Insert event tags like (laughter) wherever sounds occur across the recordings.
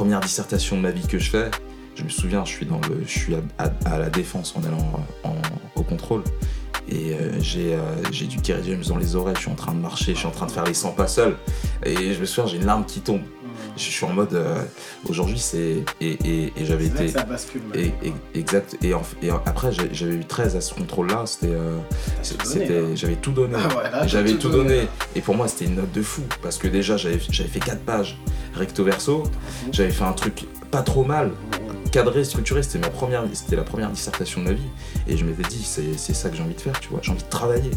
première dissertation de ma vie que je fais. Je me souviens, je suis, dans le, je suis à, la défense en allant au contrôle. Et euh, j'ai euh, du Kerry dans les oreilles, je suis en train de marcher, je suis en train de faire les 100 pas seul. Et je me souviens, j'ai une larme qui tombe. Je suis en mode euh, aujourd'hui c'est et, et, et j'avais été ça bascule, et, exact et, et après j'avais eu 13 à ce contrôle là c'était c'était hein. j'avais tout donné ah j'avais tout, donné. et pour moi c'était une note de fou parce que déjà j'avais fait 4 pages recto verso j'avais fait un truc pas trop mal cadré, structuré. C'était ma première, c'était la première dissertation de ma vie. Et je m'étais dit, c'est ça que j'ai envie de faire, tu vois. J'ai envie de travailler.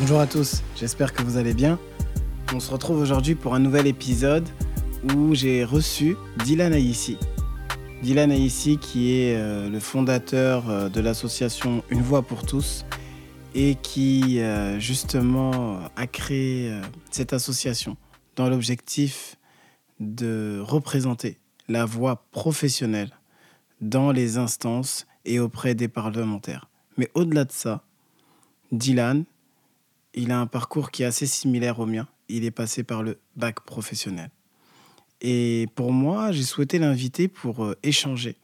Bonjour à tous, j'espère que vous allez bien. On se retrouve aujourd'hui pour un nouvel épisode où j'ai reçu Dylan Aïssi. Dylan Aïssi qui est euh, le fondateur euh, de l'association Une Voix pour tous et qui euh, justement a créé cette association dans l'objectif de représenter la voix professionnelle dans les instances et auprès des parlementaires. Mais au-delà de ça, Dylan, il a un parcours qui est assez similaire au mien. Il est passé par le bac professionnel. Et pour moi, j'ai souhaité l'inviter pour euh, échanger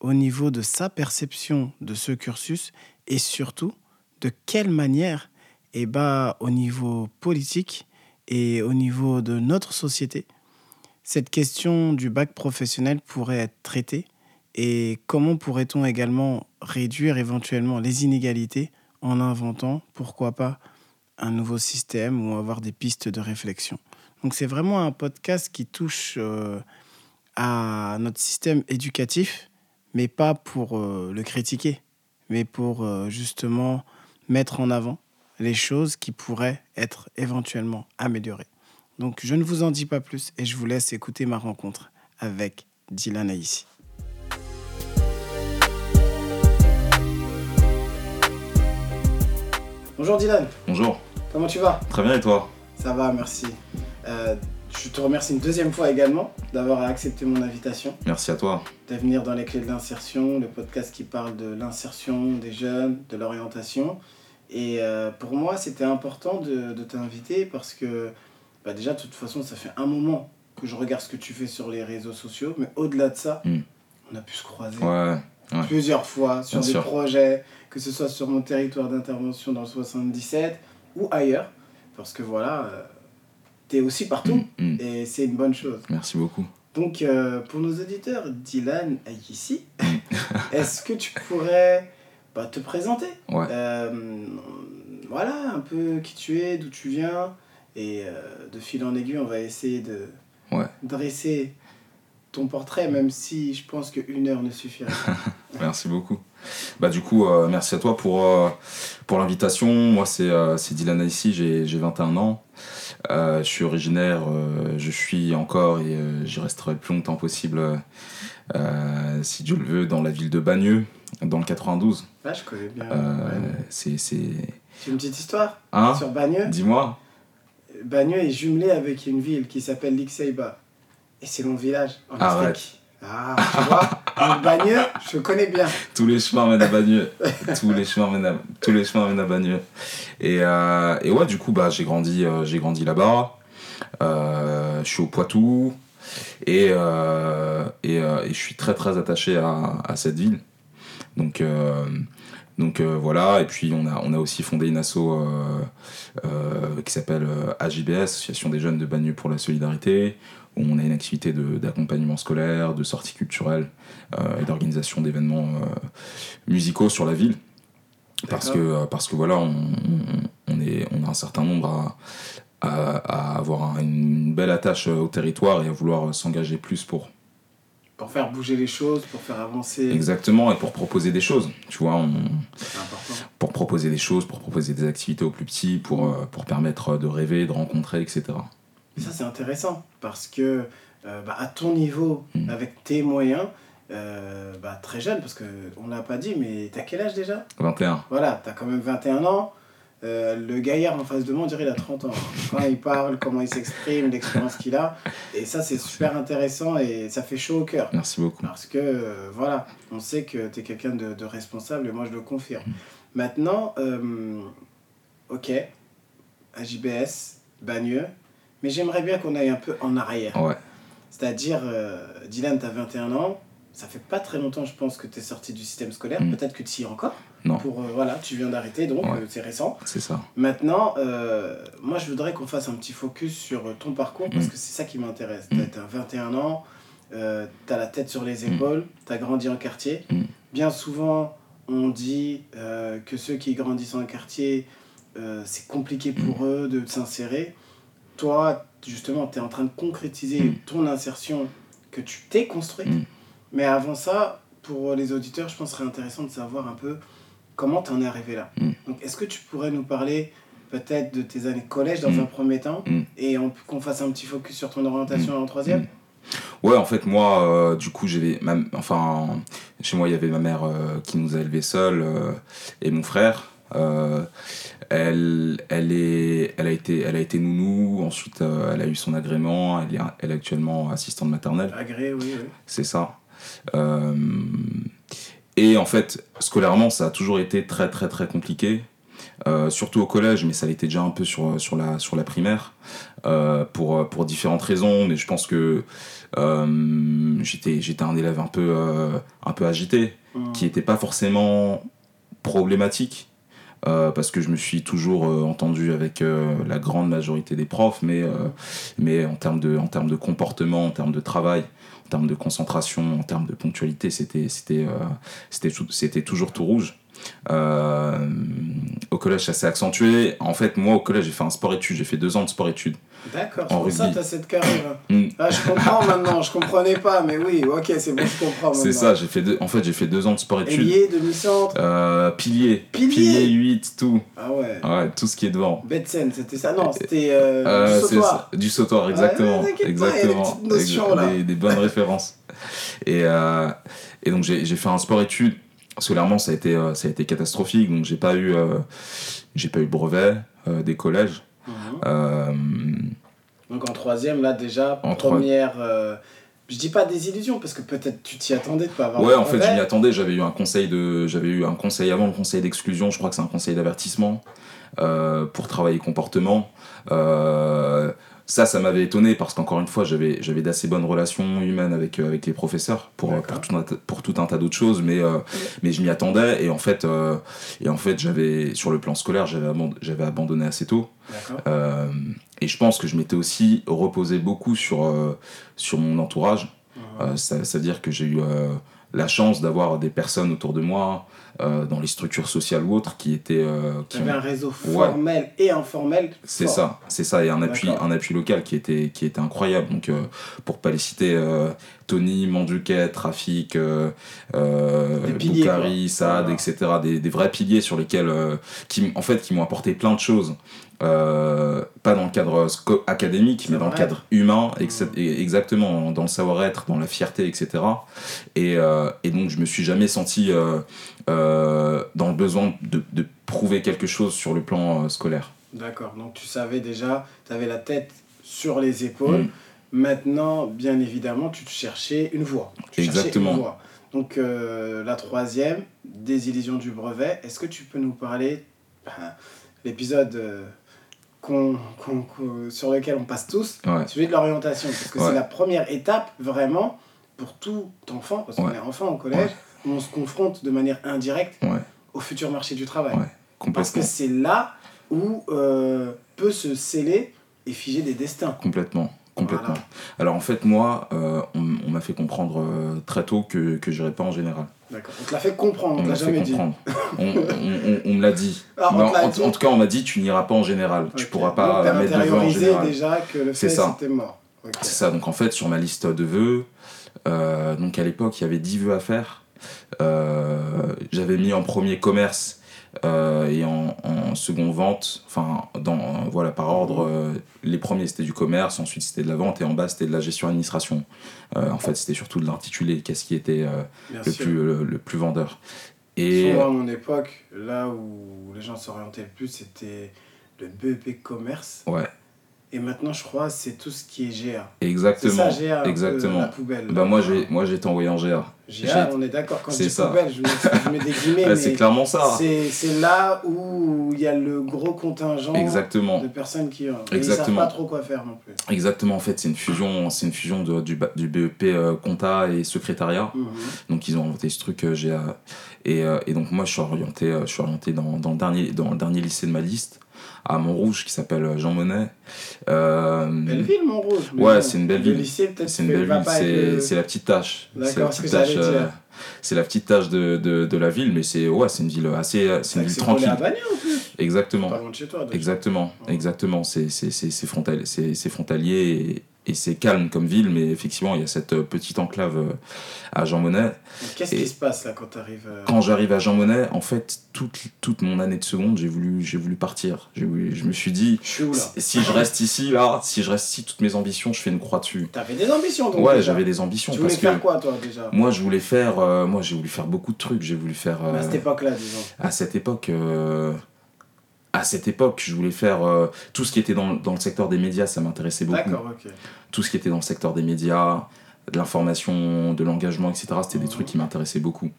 au niveau de sa perception de ce cursus et surtout de quelle manière, ben, au niveau politique et au niveau de notre société, cette question du bac professionnel pourrait être traitée et comment pourrait-on également réduire éventuellement les inégalités en inventant, pourquoi pas, un nouveau système ou avoir des pistes de réflexion. Donc c'est vraiment un podcast qui touche euh, à notre système éducatif, mais pas pour euh, le critiquer, mais pour euh, justement mettre en avant les choses qui pourraient être éventuellement améliorées. Donc je ne vous en dis pas plus et je vous laisse écouter ma rencontre avec Dylan Aïssi. Bonjour Dylan. Bonjour. Comment tu vas Très bien et toi Ça va, merci. Euh, je te remercie une deuxième fois également d'avoir accepté mon invitation. Merci à toi. De venir dans les clés de l'insertion, le podcast qui parle de l'insertion des jeunes, de l'orientation. Et euh, pour moi, c'était important de, de t'inviter parce que bah déjà, de toute façon, ça fait un moment que je regarde ce que tu fais sur les réseaux sociaux. Mais au-delà de ça, hmm. on a pu se croiser ouais, plusieurs fois sur des projets, que ce soit sur mon territoire d'intervention dans le 77 ou ailleurs. Parce que voilà, euh, tu es aussi partout hmm, hmm. et c'est une bonne chose. Merci beaucoup. Donc, euh, pour nos auditeurs, Dylan est ici. (laughs) Est-ce que tu pourrais te présenter? Euh, voilà, un peu qui tu es, d'où tu viens. Et euh, de fil en aiguille, on va essayer de dresser ton portrait, même si je pense qu'une heure ne suffirait (laughs) merci beaucoup. Bah, du coup, euh, merci à toi pour, pour l'invitation. Moi, c'est Dylan ici, j'ai 21 ans. je suis originaire, je suis encore et j'y resterai le plus longtemps possible, si Dieu le veut, dans la ville de Bagneux, dans le 92. Ah, je connais bien. Euh, c'est, c'est... une petite histoire hein sur Bagneux? Dis-moi. Bagneux est jumelé avec une ville qui s'appelle Lixeiba. Et c'est mon village en Afrique. Ah, tu vois? (laughs) Bagneux, je connais bien. Tous les chemins mènent à Bagneux. tous, les chemins mènent à, tous les chemins mènent à Bagneux. Et, euh, et ouais, du coup, bah, j'ai grandi, euh, grandi là-bas. Euh, je suis au Poitou. Et, et, et, je suis très très attaché à, à cette ville. Donc, donc voilà, et puis on a, on a aussi fondé une asso qui s'appelle AJBS, Association des jeunes de Bagneux pour la solidarité, on a une activité d'accompagnement scolaire, de sortie culturelle et d'organisation d'événements musicaux sur la ville. Parce que, parce que voilà, on, on, est, on a un certain nombre à, à, avoir une belle attache au territoire et à vouloir s'engager plus pour, pour faire bouger les choses, pour faire avancer. Exactement, et pour proposer des choses. Tu vois, on... pour proposer des choses, pour proposer des activités aux plus petits, pour, euh, pour permettre de rêver, de rencontrer, etc. Et ça, c'est intéressant, parce que euh, bah, à ton niveau, mm. avec tes moyens, euh, bah, très jeune, parce qu'on l'a pas dit, mais t'as quel âge déjà? 21. Voilà, t'as quand même 21 ans. Euh, le gaillard en face de moi, on dirait il a 30 ans. Quand il parle, comment il s'exprime, l'expérience qu'il a. Et ça, c'est super intéressant et ça fait chaud au cœur. Merci beaucoup. Parce que, euh, voilà, on sait que tu es quelqu'un de, responsable et moi, je le confirme. Maintenant, euh, ok, AJBS, Bagneux, mais j'aimerais bien qu'on aille un peu en arrière. Ouais. C'est-à-dire, euh, Dylan, tu as 21 ans, ça fait pas très longtemps, je pense, que tu es sorti du système scolaire. Mm. Peut-être que tu y es encore. Non. Pour, euh, voilà, tu viens d'arrêter, donc Ouais. euh, c'est récent. C'est ça. Maintenant, euh, moi, je voudrais qu'on fasse un petit focus sur ton parcours parce Mm. que c'est ça qui m'intéresse. Mm. Tu as 21 ans, tu as la tête sur les Mm. épaules, tu as grandi en quartier. Bien souvent, on dit que ceux qui grandissent en quartier, c'est compliqué pour eux de s'insérer. Toi, justement, tu es en train de concrétiser Mm. ton insertion que tu t'es construite. Mm. Mais avant ça, pour les auditeurs, je pense que ce serait intéressant de savoir un peu comment tu en es arrivé là. Mm. Donc, est-ce que tu pourrais nous parler peut-être de tes années collège dans un premier temps et on- qu'on fasse un petit focus sur ton orientation en troisième? Ouais, en fait, moi, euh, du coup, j'avais. Enfin, chez moi, il y avait ma mère euh, qui nous a élevés seuls euh, et mon frère. Euh, elle, elle, est, elle, a été, elle a été nounou, ensuite euh, elle a eu son agrément, elle est, elle est actuellement assistante maternelle, Agré, oui, oui. c'est ça. Euh, et en fait, scolairement, ça a toujours été très très très compliqué, euh, surtout au collège, mais ça l'était déjà un peu sur, sur, la, sur la primaire, euh, pour, pour différentes raisons, mais je pense que euh, j'étais un élève un peu, un peu agité, Mm. qui n'était pas forcément problématique. Euh, parce que je me suis toujours euh, entendu avec euh, la grande majorité des profs, mais, en, termes de, comportement, en termes de travail, en termes de concentration, en termes de ponctualité, c'était toujours tout rouge. Euh, au collège, ça s'est accentué. En fait, moi, au collège, j'ai fait un sport-études. J'ai fait deux ans de sport-études. D'accord, c'est En pour ça que tu as cette carrière. (clears throat) Mm. Ah, je comprends maintenant, je comprenais pas, mais oui, ok, c'est bon, je comprends maintenant. C'est ça, j'ai fait deux, en fait, j'ai fait deux ans de sport-études. Ailier, demi-centre. Euh, pilier. Pilier 8, tout. Ah ouais. Ouais, tout ce qui est devant. Betsen, c'était ça Non, c'était euh, Euh, du sautoir. du sautoir, exactement. T'inquiète pas, il y a des exactement. petites notions, là. Des, des bonnes références. Et, euh, et donc j'ai j'ai fait un sport-études. Scolairement, ça a été, euh, ça a été catastrophique. Donc j'ai pas eu, euh, j'ai pas eu brevet euh, des collèges. Mhm. Donc en troisième, là déjà, En première. euh, je dis pas désillusion parce que peut-être tu t'y attendais de pas avoir. ouais, en fait, je m'y attendais. J'avais eu un conseil de, j'avais eu un conseil avant le conseil d'exclusion. Je crois que c'est un conseil d'avertissement euh, pour travailler comportement. Euh, ça, ça m'avait étonné parce qu'encore une fois, j'avais, j'avais d'assez bonnes relations humaines avec, euh, avec les professeurs pour, euh, pour, tout, un, tas- pour tout un tas d'autres choses, mais, euh, mais je m'y attendais et en fait, euh, et en fait j'avais, sur le plan scolaire, j'avais, aband- j'avais abandonné assez tôt. Et je pense que je m'étais aussi reposé beaucoup sur, sur mon entourage. Mhm. Euh, ça- C'est-à-dire que j'ai eu la chance d'avoir des personnes autour de moi, euh, dans les structures sociales ou autres, qui étaient. euh, qui ont- un réseau Ouais. formel et informel. C'est ça, c'est ça, et un appui, D'accord. un appui local qui était, qui était incroyable. Donc, euh, pour pas les citer, Tony, Manduquet, piliers, Boukari. Saad, Voilà. etc. Des, des vrais piliers sur lesquels, qui, en fait, qui m'ont apporté plein de choses. Euh, pas dans le cadre académique, mais dans le cadre humain, ex- et- exactement, dans le savoir-être, dans la fierté, etc. Et, euh, et donc, je me suis jamais senti euh, dans le besoin de, de prouver quelque chose sur le plan scolaire. D'accord. Donc tu savais déjà, tu avais la tête sur les épaules. Mm. Maintenant, bien évidemment, tu te cherchais une voie. Tu Exactement. une voie. Donc la troisième, désillusion du brevet. Est-ce que tu peux nous parler, ben, l'épisode qu'on- qu'on- qu'on- sur lequel on passe tous, Ouais. celui de l'orientation, parce que Ouais. c'est la première étape vraiment pour tout enfant, parce qu'on est enfant au collège, où on se confronte de manière indirecte au futur marché du travail. Parce que c'est là où euh, peut se sceller et figer des destins. Complètement. Complètement. Voilà. Alors en fait, moi, euh, on, on m'a fait comprendre euh, très tôt que, que j'irais pas en général. D'accord. On te l'a fait comprendre, on l'a jamais dit. (laughs) on, on- on- on me l'a dit. Ah, en, en- dit en tout cas, on m'a dit tu n'iras pas en général. Tu Ok. pourras Donc, pas t'as mettre de vœux en général. déjà que le C'est fait ça. c'était mort. Ok. C'est ça. Donc en fait, sur ma liste de vœux, euh, donc à l'époque, il y avait 10 vœux à faire. Euh, J'avais mis en premier commerce euh, et en, en second vente. Enfin, dans, euh, voilà, par ordre. euh, les premiers c'était du commerce, ensuite c'était de la vente et en bas c'était de la gestion administration. Euh, en fait, c'était surtout de l'intitulé. Qu'est-ce qui était le plus, le, le plus vendeur. Et Souvent, à mon époque, là où les gens s'orientaient le plus, c'était le BEP commerce. ouais, Et maintenant, je crois, c'est tout ce qui est GA. Exactement. C'est ça, GA, peu, exactement. la poubelle. Bah moi j'ai moi j'ai envoyé en GA. GA, on est d'accord. Quand je dis ça. poubelle, je mets, je mets des guillemets, (laughs) c'est clairement ça. c'est c'est là où il y a le gros contingent Exactement. de personnes qui... euh, et Ils savent pas trop quoi faire non plus. Exactement en fait c'est une fusion c'est une fusion de- du, BEP euh, compta et secrétariat. Mhm. Donc ils ont inventé ce truc euh, GA et, euh, et donc moi je suis orienté euh, je suis orienté dans, dans le dernier dans le dernier lycée de ma liste à Montrouge qui s'appelle euh, Jean Monnet. Euh, Belle ville, Montrouge. Ouais, c'est une belle le ville. lycée, peut-être, C'est une belle ville, c'est le- la petite tâche. C'est la petite tâche, euh, c'est la petite tâche de, de, de la ville, mais c'est ouais, c'est une ville assez, c'est C'est une ville tranquille. à Bagneux, en plus. Exactement, Pas loin de chez toi. exactement, Ouais. exactement. C'est c'est c'est c'est frontal, c'est c'est frontalier et, et c'est calme comme ville, mais effectivement il y a cette euh, petite enclave euh, à Jean Monnet. Qu'est-ce qui se passe là quand tu arrives Quand j'arrive à Jean Monnet, en fait toute toute mon année de seconde, j'ai voulu j'ai voulu partir. Voulu- je me suis dit Je suis où là si je reste ici là, si je reste ici, toutes mes ambitions, je fais une croix dessus. T'avais des ambitions donc Ouais, j'avais des ambitions Tu voulais parce que faire quoi toi déjà? Moi, je voulais faire, euh, moi, j'ai voulu faire beaucoup de trucs. J'ai voulu faire euh, À cette époque-là, disons. à cette époque, euh, à cette époque, je voulais faire euh, tout ce qui était dans, dans le secteur des médias. Ça m'intéressait beaucoup. D'accord, ok. Tout ce qui était dans le secteur des médias, de l'information, de l'engagement, etc. C'était des Mhm. trucs qui m'intéressaient beaucoup.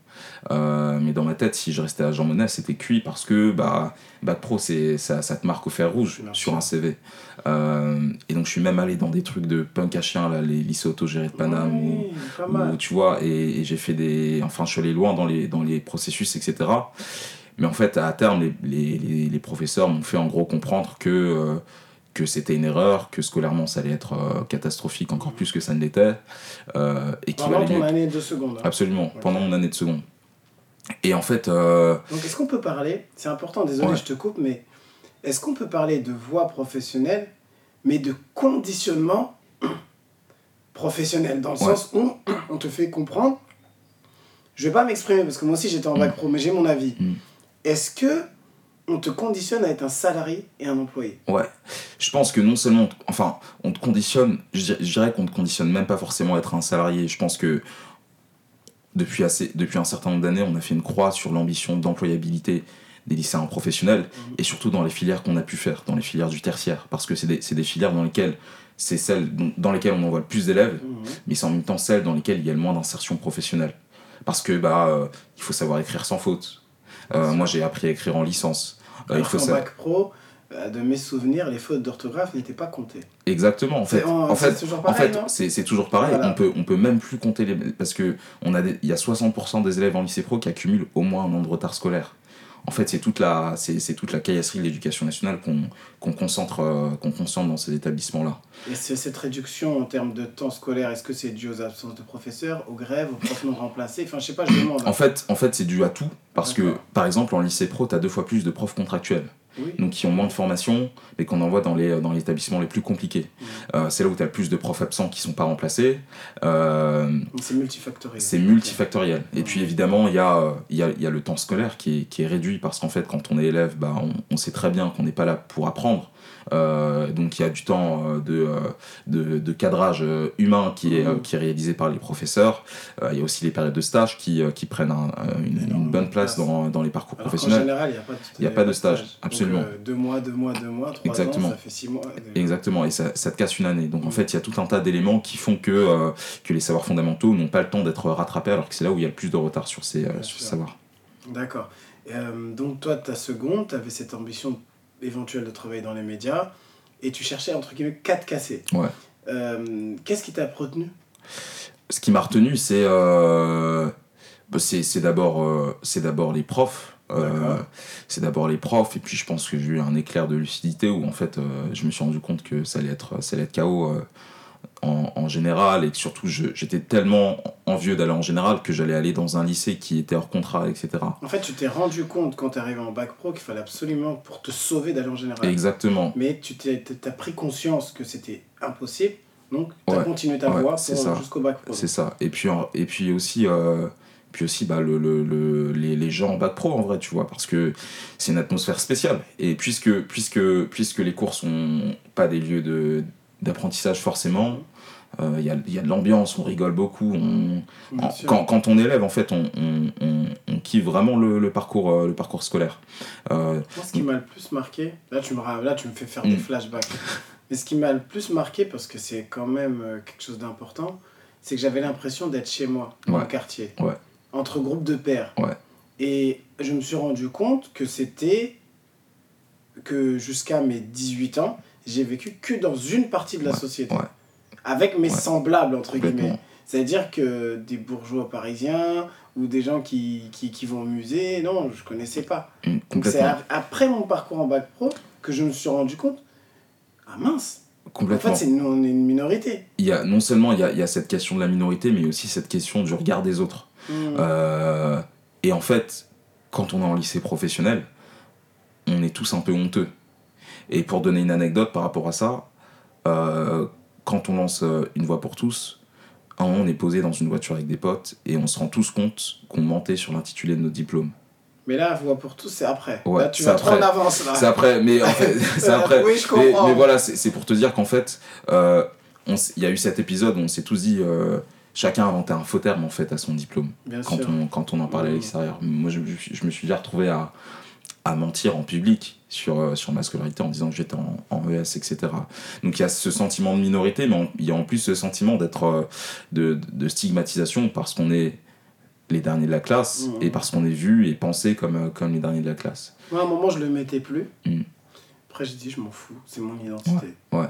Euh, mais dans ma tête, si je restais à Jean Monnet, c'était cuit parce que bah, Bac Pro, c'est ça, ça te marque au fer rouge sur un CV. Euh, et donc, je suis même allé dans des trucs de punk à chien, là, les lycées autogérés de Paname. ou- Oui, où, tu vois, et, et j'ai fait des. Enfin, je suis allé loin dans les, dans les processus, etc. Mais en fait, à terme, les, les, les, les professeurs m'ont fait en gros comprendre que, euh, que c'était une erreur, que scolairement ça allait être euh, catastrophique encore plus que ça ne l'était. euh, et Pendant ton mieux- année de seconde. hein. Absolument, pendant mon année de seconde. Et en fait, Donc est-ce qu'on peut parler, c'est important, désolé, Ouais. je te coupe, mais est-ce qu'on peut parler de voie professionnelle, mais de conditionnement professionnel, dans le Ouais. sens où on te fait comprendre, je vais pas m'exprimer parce que moi aussi j'étais en bac pro, mais j'ai mon avis. Mm. Est-ce que on te conditionne à être un salarié et un employé? Ouais, je pense que non seulement, on te- enfin, on te conditionne, je dirais, je dirais qu'on te conditionne même pas forcément à être un salarié. Je pense que depuis, assez, depuis un certain nombre d'années, on a fait une croix sur l'ambition d'employabilité des lycéens professionnels et surtout dans les filières qu'on a pu faire, dans les filières du tertiaire, parce que c'est des, c'est des filières dans lesquelles c'est celles dans lesquelles on envoie le plus d'élèves, Mhm. mais c'est en même temps celles dans lesquelles il y a le moins d'insertion professionnelle. Parce que bah, euh, il faut savoir écrire sans faute. Euh, moi, j'ai appris à écrire en licence. Euh, il faut sa- bac pro, euh, de mes souvenirs, les fautes d'orthographe n'étaient pas comptées. Exactement, en fait. C'est en- toujours en pareil, fait non c'est c'est toujours pareil. Voilà. On peut, on peut même plus compter les. Parce que on a des- il y a 60% des élèves en lycée pro qui accumulent au moins un an de retard scolaire. En fait, c'est toute la, c'est c'est toute la caillasserie de l'éducation nationale qu'on qu'on concentre, euh, qu'on concentre dans ces établissements-là. Et c'est- cette réduction en termes de temps scolaire, est-ce que c'est dû aux absences de professeurs, aux grèves, aux profs non remplacés? Enfin, je sais pas, je demande. En fait, en fait c'est dû à tout. Parce que, par exemple, en lycée pro, tu as deux fois plus de profs contractuels. Oui. donc qui ont moins de formation, mais qu'on envoie dans les, dans les établissements les plus compliqués. Mhm. Euh, c'est là où tu as le plus de profs absents qui sont pas remplacés. Euh, C'est multifactoriel. c'est multifactoriel. Et puis évidemment, il y a, y, a, y a le temps scolaire qui est, qui est réduit parce qu'en fait, quand on est élève, bah, on, on sait très bien qu'on n'est pas là pour apprendre. Euh, donc il y a du temps euh, de, euh, de, de cadrage humain qui est, qui est réalisé par les professeurs. Il y a aussi les périodes de stage qui, qui prennent un- une, bonne place dans, dans les parcours Alors professionnels. général, il n'y a pas de, Il y a pas de stage, absolument. Donc, deux mois, deux mois, deux mois, trois Exactement. ans, ça fait six mois. Exactement, et ça, ça te casse une année. Donc en Mhm. fait, il y a tout un tas d'éléments qui font que, que les savoirs fondamentaux n'ont pas le temps d'être rattrapés, alors que c'est là où il y a le plus de retard sur ces, sur ces savoirs. D'accord. Euh, donc toi, ta seconde, tu avais cette ambition éventuelle de travailler dans les médias et tu cherchais entre guillemets quatre cassés. Ouais. Euh, Qu'est-ce qui t'a retenu? Ce qui m'a retenu, c'est euh, bah, c'est d'abord euh, c'est d'abord les profs. Euh, c'est d'abord les profs, et puis je pense que j'ai eu un éclair de lucidité où en fait je me suis rendu compte que ça allait être, ça allait être chaos en, en général, et que surtout j'étais tellement envieux d'aller en général que j'allais aller dans un lycée qui était hors contrat, etc. En fait, tu t'es rendu compte quand tu es arrivé en bac pro qu'il fallait absolument pour te sauver d'aller en général. Exactement. Mais tu t'es- t'as pris conscience que c'était impossible, donc tu as Ouais. continué ta Ouais, voie jusqu'au bac pro. C'est ça. Et puis, et puis aussi, euh, puis aussi bah, le, le, le- les, les gens en bac pro, en vrai, tu vois, parce que c'est une atmosphère spéciale. Et puisque, puisque, puisque les cours sont pas des lieux de, d'apprentissage forcément, euh, il y, a, il y a de l'ambiance, on rigole beaucoup. On, en- quand, quand on élève, en fait, on, on, on, kiffe vraiment le, le parcours, euh, le parcours scolaire. Euh, Moi, ce qui m'a le plus marqué, là tu me, là, tu me fais faire des Mm. flashbacks. Mais ce qui m'a le plus marqué, parce que c'est quand même euh, quelque chose d'important, c'est que j'avais l'impression d'être chez moi, dans Ouais. le quartier, Ouais. entre groupes de pères. Ouais. Et je me suis rendu compte que c'était que jusqu'à mes 18 ans, j'ai vécu que dans une partie de la Ouais. société. Ouais. Avec mes Ouais. semblables, entre guillemets. C'est-à-dire que des bourgeois parisiens ou des gens qui, qui, qui vont au musée, non, je connaissais pas. Mm, Donc c'est après mon parcours en bac pro que je me suis rendu compte, ah mince, en Complètement. fait c'est une, on est une minorité. Il y a, non seulement il y a, il y a cette question de la minorité, mais aussi cette question du regard des autres. Mm. Euh, et en fait, quand on est en lycée professionnel, on est tous un peu honteux. Et pour donner une anecdote par rapport à ça, euh, quand on lance euh, Une voix pour tous, on est posé dans une voiture avec des potes et on se rend tous compte qu'on mentait sur l'intitulé de notre diplôme. Mais là, voix pour tous, c'est après. Ouais, là, tu vas trop en avance là. C'est après, mais en fait, (laughs) c'est après. Oui, je comprends. mais voilà, c'est pour te dire qu'en fait, euh, il y a eu cet épisode où on s'est tous dit, euh, chacun a inventé un faux terme en fait à son diplôme Bien quand sûr. on, quand on en parlait à Mhm. l'extérieur. Moi, je, je- je me suis déjà retrouvé à, à mentir en public sur, euh, sur ma scolarité en disant que j'étais en, en ES, etc. Donc il y a ce sentiment de minorité, mais il y a en plus ce sentiment d'être euh, de, de stigmatisation parce qu'on est les derniers de la classe et parce qu'on est vu et pensé comme, euh, comme les derniers de la classe. Moi, à un moment, je le mettais plus. Mm. Après, j'ai dit, je m'en fous, c'est mon identité. Ouais,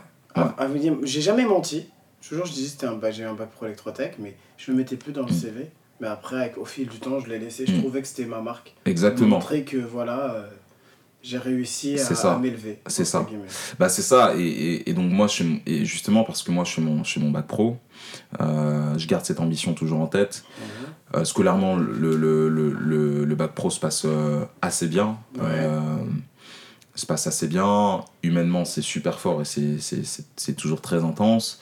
j'ai jamais menti. Toujours, je disais, c'était un bac, j'ai un bac pro électrotech, mais je le mettais plus dans le Mm. CV. Mais après, avec, au fil du temps, je l'ai laissé. Je Mm. trouvais que c'était ma marque. Exactement. Montrer que, voilà, euh, j'ai réussi à, m'élever. C'est ça. Bah c'est ça, et, et, et donc moi, je, suis- et justement parce que moi je fais mon, je fais mon bac pro, euh, je garde cette ambition toujours en tête. Mhm. Euh, scolairement, le, le, le, le, le bac pro se passe assez bien. Ouais. Se passe assez bien. Humainement, c'est super fort et c'est- toujours très intense.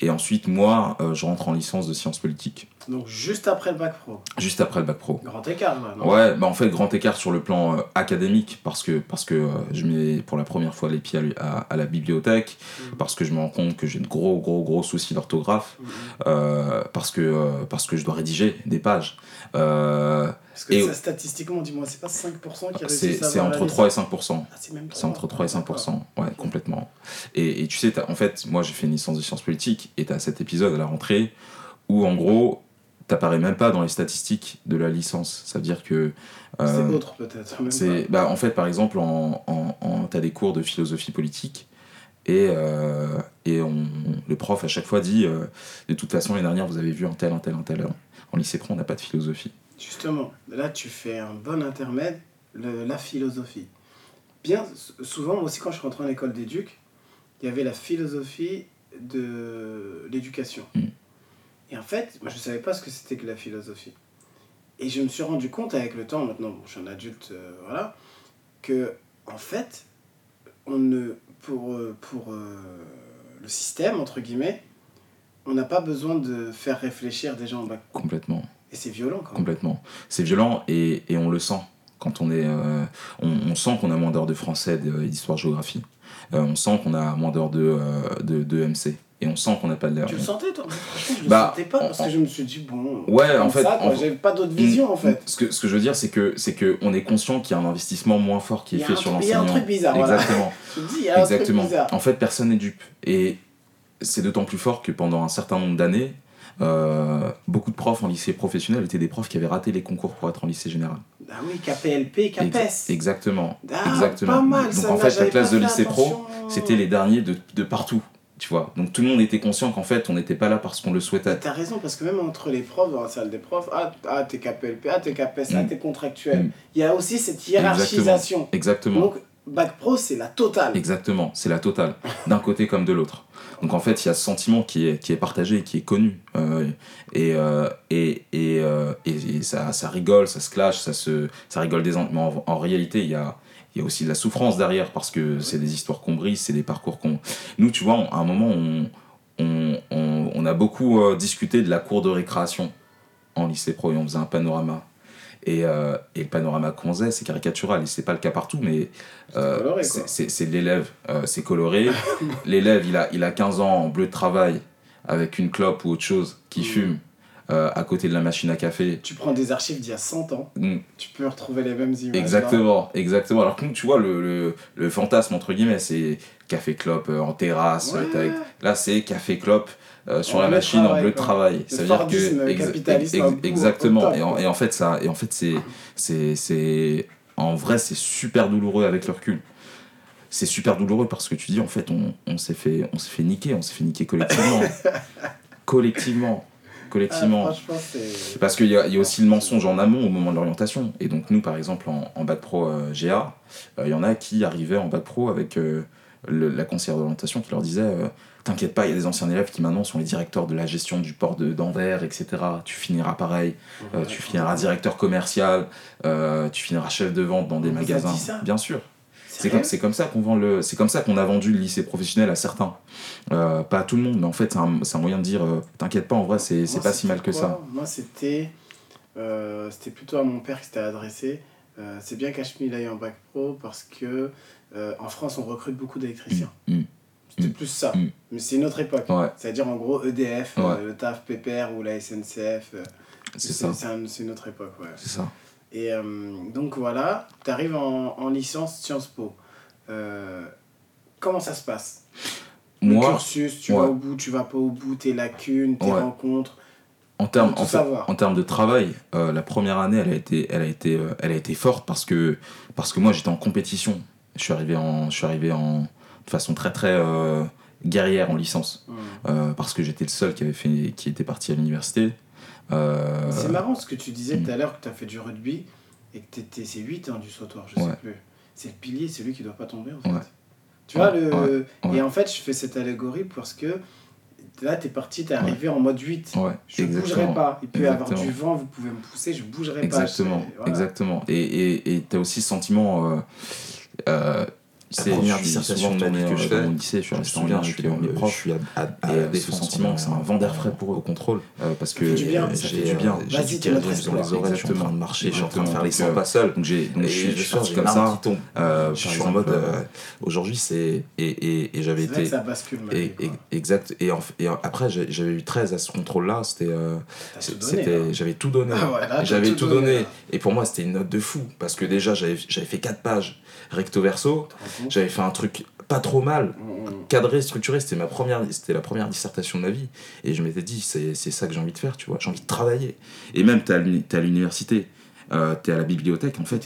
Et ensuite, moi, euh, je rentre en licence de sciences politiques, Donc, juste après le bac pro. juste après le bac pro. Grand écart, là, non Ouais, bah en fait, grand écart sur le plan euh, académique, parce que, parce que euh, je mets pour la première fois les pieds à, à, à la bibliothèque, Mhm. parce que je me rends compte que j'ai de gros, gros, gros soucis d'orthographe, Mhm. euh, parce, que, parce que je dois rédiger des pages. Parce que Et- ça, statistiquement, dis-moi, c'est pas 5% qui à c'est entre licence 3 et 5%. Ah, c'est même C'est entre 3 et 5%. Ouais, complètement. Et, et tu sais, t'as- en fait, moi j'ai fait une licence de sciences politiques, et tu as cet épisode à la rentrée où en gros, t'apparais même pas dans les statistiques de la licence. Ça veut dire que. C'est euh, autre, peut-être. C'est, bah, en fait, par exemple, en, en, en- t'as des cours de philosophie politique et, euh, et on, le prof à chaque fois dit euh, de toute façon, l'année dernière, vous avez vu un tel, un tel, un tel. En lycée pro, on n'a pas de philosophie. Justement, là, tu fais un bon intermède, le- la philosophie. Bien, souvent, moi aussi, quand je rentrais en école d'éduc, il y avait la philosophie de l'éducation. Mm. Et en fait, moi, je ne savais pas ce que c'était que la philosophie. Et je me suis rendu compte avec le temps, maintenant, bon, je suis un adulte, euh, voilà, que, en fait, on ne, pour, euh, pour euh, le système, entre guillemets, on n'a pas besoin de faire réfléchir des gens en bac. Complètement. Et c'est violent quand. Complètement. C'est violent et, et on le sent. Quand on est. euh, on, on sent qu'on a moins d'heures de français et d'histoire-géographie. On sent qu'on a moins d'heures de, de, de MC. Et on sent qu'on n'a pas de l'air. Tu le sentais toi? Je le Bah, sentais pas en- parce que je me suis dit, bon. Ouais, en fait, J'avais pas d'autre vision en fait. Ce que, ce que je veux dire, c'est que c'est que on est conscient qu'il y a un investissement moins fort qui est fait sur truc- il y a un truc bizarre, voilà. Exactement. (laughs) Je te dis, il y a un truc Exactement. bizarre. En fait, personne n'est dupe. Et c'est d'autant plus fort que pendant un certain nombre d'années, euh, beaucoup de profs en lycée professionnel étaient des profs qui avaient raté les concours pour être en lycée général. Ah oui, KPLP, Ex- KPES. exactement. Ah, exactement. Pas mal, Donc ça, en fait, la classe de lycée pro. C'était les derniers de, de partout. Tu vois. Donc tout le monde était conscient qu'en fait, on n'était pas là parce qu'on le souhaitait. T'as raison, parce que même entre les profs, dans la salle des profs, ah, ah t'es KPLP, ah, t'es KPES, ah, Mm. t'es contractuel. Mm. Il y a aussi cette hiérarchisation. Exactement. Donc, Bac Pro, c'est la totale. Exactement, c'est la totale, d'un (laughs) côté comme de l'autre. Donc en fait, il y a ce sentiment qui est, qui est partagé, qui est connu. Euh, et, euh, et, et, euh, et, et ça, ça rigole, ça se clash, ça, se, ça rigole des... en- Mais en, en réalité, il y a, il y a aussi de la souffrance derrière, parce que c'est des histoires qu'on brise, c'est des parcours qu'on... Nous, tu vois, on- à un moment, on, on, on, on a beaucoup euh, discuté de la cour de récréation en lycée pro, et on faisait un panorama. Et, euh, et le panorama qu'on faisait, c'est caricatural, et c'est pas le cas partout, mais euh, quoi. c'est- l'élève, euh, c'est coloré. (laughs) l'élève, il a, il a 15 ans en bleu de travail, avec une clope ou autre chose, qui Mm. fume, euh, à côté de la machine à café. Tu prends des archives d'il y a 100 ans, Mm. tu peux retrouver les mêmes images. Exactement, exactement. Alors que tu vois, le, le, le fantasme, entre guillemets, c'est café clope euh, en terrasse. Ouais. Là, c'est café clope euh, sur En la machine en bleu de travail. Le Ça veut dire que. ex- capitaliste ex- au bout, exactement. et, en, et en fait, ça, et en fait c'est, c'est, c'est. En vrai, c'est super douloureux avec le recul. C'est super douloureux parce que tu dis, en fait, on, on s'est fait, on s'est fait niquer, on s'est fait niquer collectivement. (laughs) collectivement. Ah, Collectivement. c'est. Parce qu'il y, a- il y a aussi le mensonge en amont au moment de l'orientation. Et donc, nous, par exemple, en, en bac pro euh, GA, euh, il y en a qui arrivaient en bac pro avec euh, le- la conseillère d'orientation qui leur disait T'inquiète pas, il y a des anciens élèves qui maintenant sont les directeurs de la gestion du port de- d'Anvers, etc. Tu finiras pareil, tu finiras directeur commercial, tu finiras chef de vente dans des magasins. Bien sûr. C'est comme, comme ça qu'on vend le, c'est comme ça qu'on a vendu le lycée professionnel à certains. Euh, pas à tout le monde, mais en fait, c'est un, un moyen de dire euh, T'inquiète pas, en vrai, c'est, pas si mal que quoi ça. Moi, c'était. euh, c'était plutôt à mon père que c'était adressé. C'est bien qu'Ashmi aille en bac pro parce que en France, on recrute beaucoup d'électriciens. Mm, mm, C'était mm, plus ça. Mais c'est une autre époque. Ouais. C'est-à-dire, en gros, EDF, Ouais. le TAF PPR ou la SNCF. C'est ça. C'est un- une autre époque, ouais. C'est ça. Et euh, donc voilà, tu arrives en, en licence Sciences Po. Euh, comment ça se passe? Le Moi, cursus, tu ouais. vas au bout, tu vas pas au bout, tes lacunes, tes Ouais. rencontres. en termes, en, fait, savoir. en termes de travail, euh, la première année, elle a été, elle a été, euh, elle a été forte parce que, parce que moi, j'étais en compétition. Je suis arrivé en, je suis arrivé en, de façon très très euh, guerrière en licence euh, parce que j'étais le seul qui avait fait, qui était parti à l'université. Euh, C'est marrant ce que tu disais Mm. tout à l'heure que tu as fait du rugby et que t'étais, c'est 8 ans du sautoir, je sais plus. C'est le pilier, c'est lui qui doit pas tomber en fait. Ouais. Tu vois, le... et en fait, je fais cette allégorie parce que là, t'es parti, t'es arrivé en mode 8. ouais, Je ne bougerai pas. Il peut y avoir du vent, vous pouvez me pousser, je bougerai Exactement, pas. Je- voilà. exactement. Et et tu as aussi ce sentiment. Euh, euh, La c'est- première je suis dissertation de que je euh, fais, mon lycée, je suis Je me resté en lien je avec suis, euh, mes je profs. suis à, la avec ce sentiment que c'est un vent d'air frais pour au contrôle. euh, parce que fait du bien. euh, bien. J'ai du tu me dans les oreilles, je suis en train de marcher, je suis en train de faire les 100 Donc, pas seul. Donc, j'ai, je suis, je suis parti j'ai comme ça. Euh, Je suis en exemple, mode. euh, euh, Aujourd'hui, c'est. et, j'avais été. ça bascule exact. Et, en- après, j'ai- j'avais eu 13 à ce contrôle-là. C'était, euh, j'avais tout donné. Ah j'avais tout donné. Et pour moi, c'était une note de fou. Parce que déjà, j'avais fait 4 pages recto verso. J'avais fait un truc pas trop mal. Mm, mm. cadré, structuré, c'était ma première, c'était la première dissertation de ma vie. Et je m'étais dit, c'est, c'est ça que j'ai envie de faire, tu vois. J'ai envie de travailler. Et même, t'es à, l'uni- t'es à l'université, euh, t'es à la bibliothèque, en fait.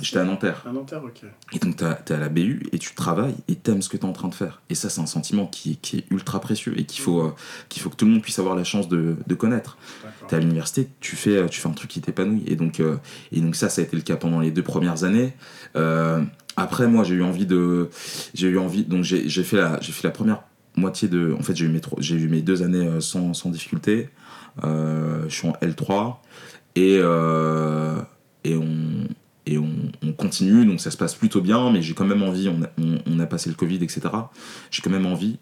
J'étais à Nanterre. À Nanterre, ok. Et donc, t'es à la BU et tu travailles et t'aimes ce que t'es en train de faire. Et ça, c'est un sentiment qui, qui est ultra précieux et qu'il faut, euh, qu'il faut que tout le monde puisse avoir la chance de, de connaître. T'es à l'université, tu fais, euh, tu fais un truc qui t'épanouit. Et donc, euh, et donc ça, ça a été le cas pendant les deux premières années. Euh, après, moi, j'ai eu envie de... J'ai eu envie... Donc, j'ai fait, la- fait la première moitié de... En fait, j'ai eu mes, eu mes deux années sans, sans difficulté. Je suis en L3. Et, et, on, et on, on continue, donc ça se passe plutôt bien, mais j'ai quand même envie, on a, on, a passé le Covid, etc. J'ai quand même envie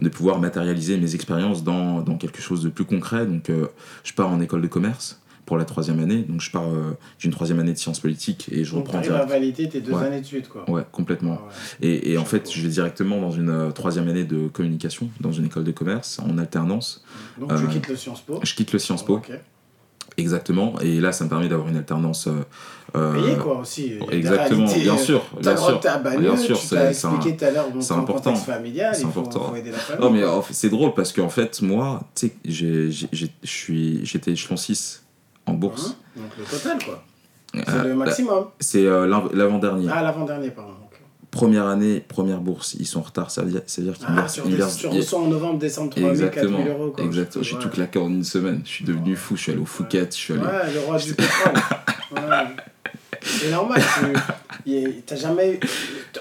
de pouvoir matérialiser mes expériences dans, dans quelque chose de plus concret. Donc, euh, je pars en école de commerce pour la troisième année. Donc, je pars euh, d'une troisième année de sciences politiques et je Donc reprends t'arrives à valider tes deux Ouais. années de suite, quoi. Ouais, complètement. Ah ouais. Et, et en fait, je vais directement dans une euh, troisième année de communication, dans une école de commerce, en alternance. Donc tu Euh, quittes le Sciences Po. Je quitte le Sciences Po, Ok. Exactement. Et là, ça me permet d'avoir une alternance. euh, euh, Payé, quoi, aussi. Exactement, bien euh, sûr, T'as bien sûr. Bien sûr, c'est c'est c'est important. familial, C'est important. faut aider la famille. Non, mais en fait, c'est drôle parce qu'en fait, moi, tu sais, j'étais échelon 6 en bourse. Hein Donc le total, quoi. C'est Euh, le maximum. C'est euh, l'avant- l'avant-dernier. Ah, l'avant-dernier, pardon. Première année, première bourse, ils sont en retard. Ça veut dire, ça veut dire qu'ils Ah, versent- me reçois- versent- reçois en novembre, décembre 3 000, 4 Exactement, 000 euros. Quoi. exactement. J'ai Ouais. tout claqué en une semaine. Je suis devenu fou. Je suis allé au Phuket. Je suis allé. Ouais, le roi du pétrole. Ouais. C'est normal. Tu t'as jamais.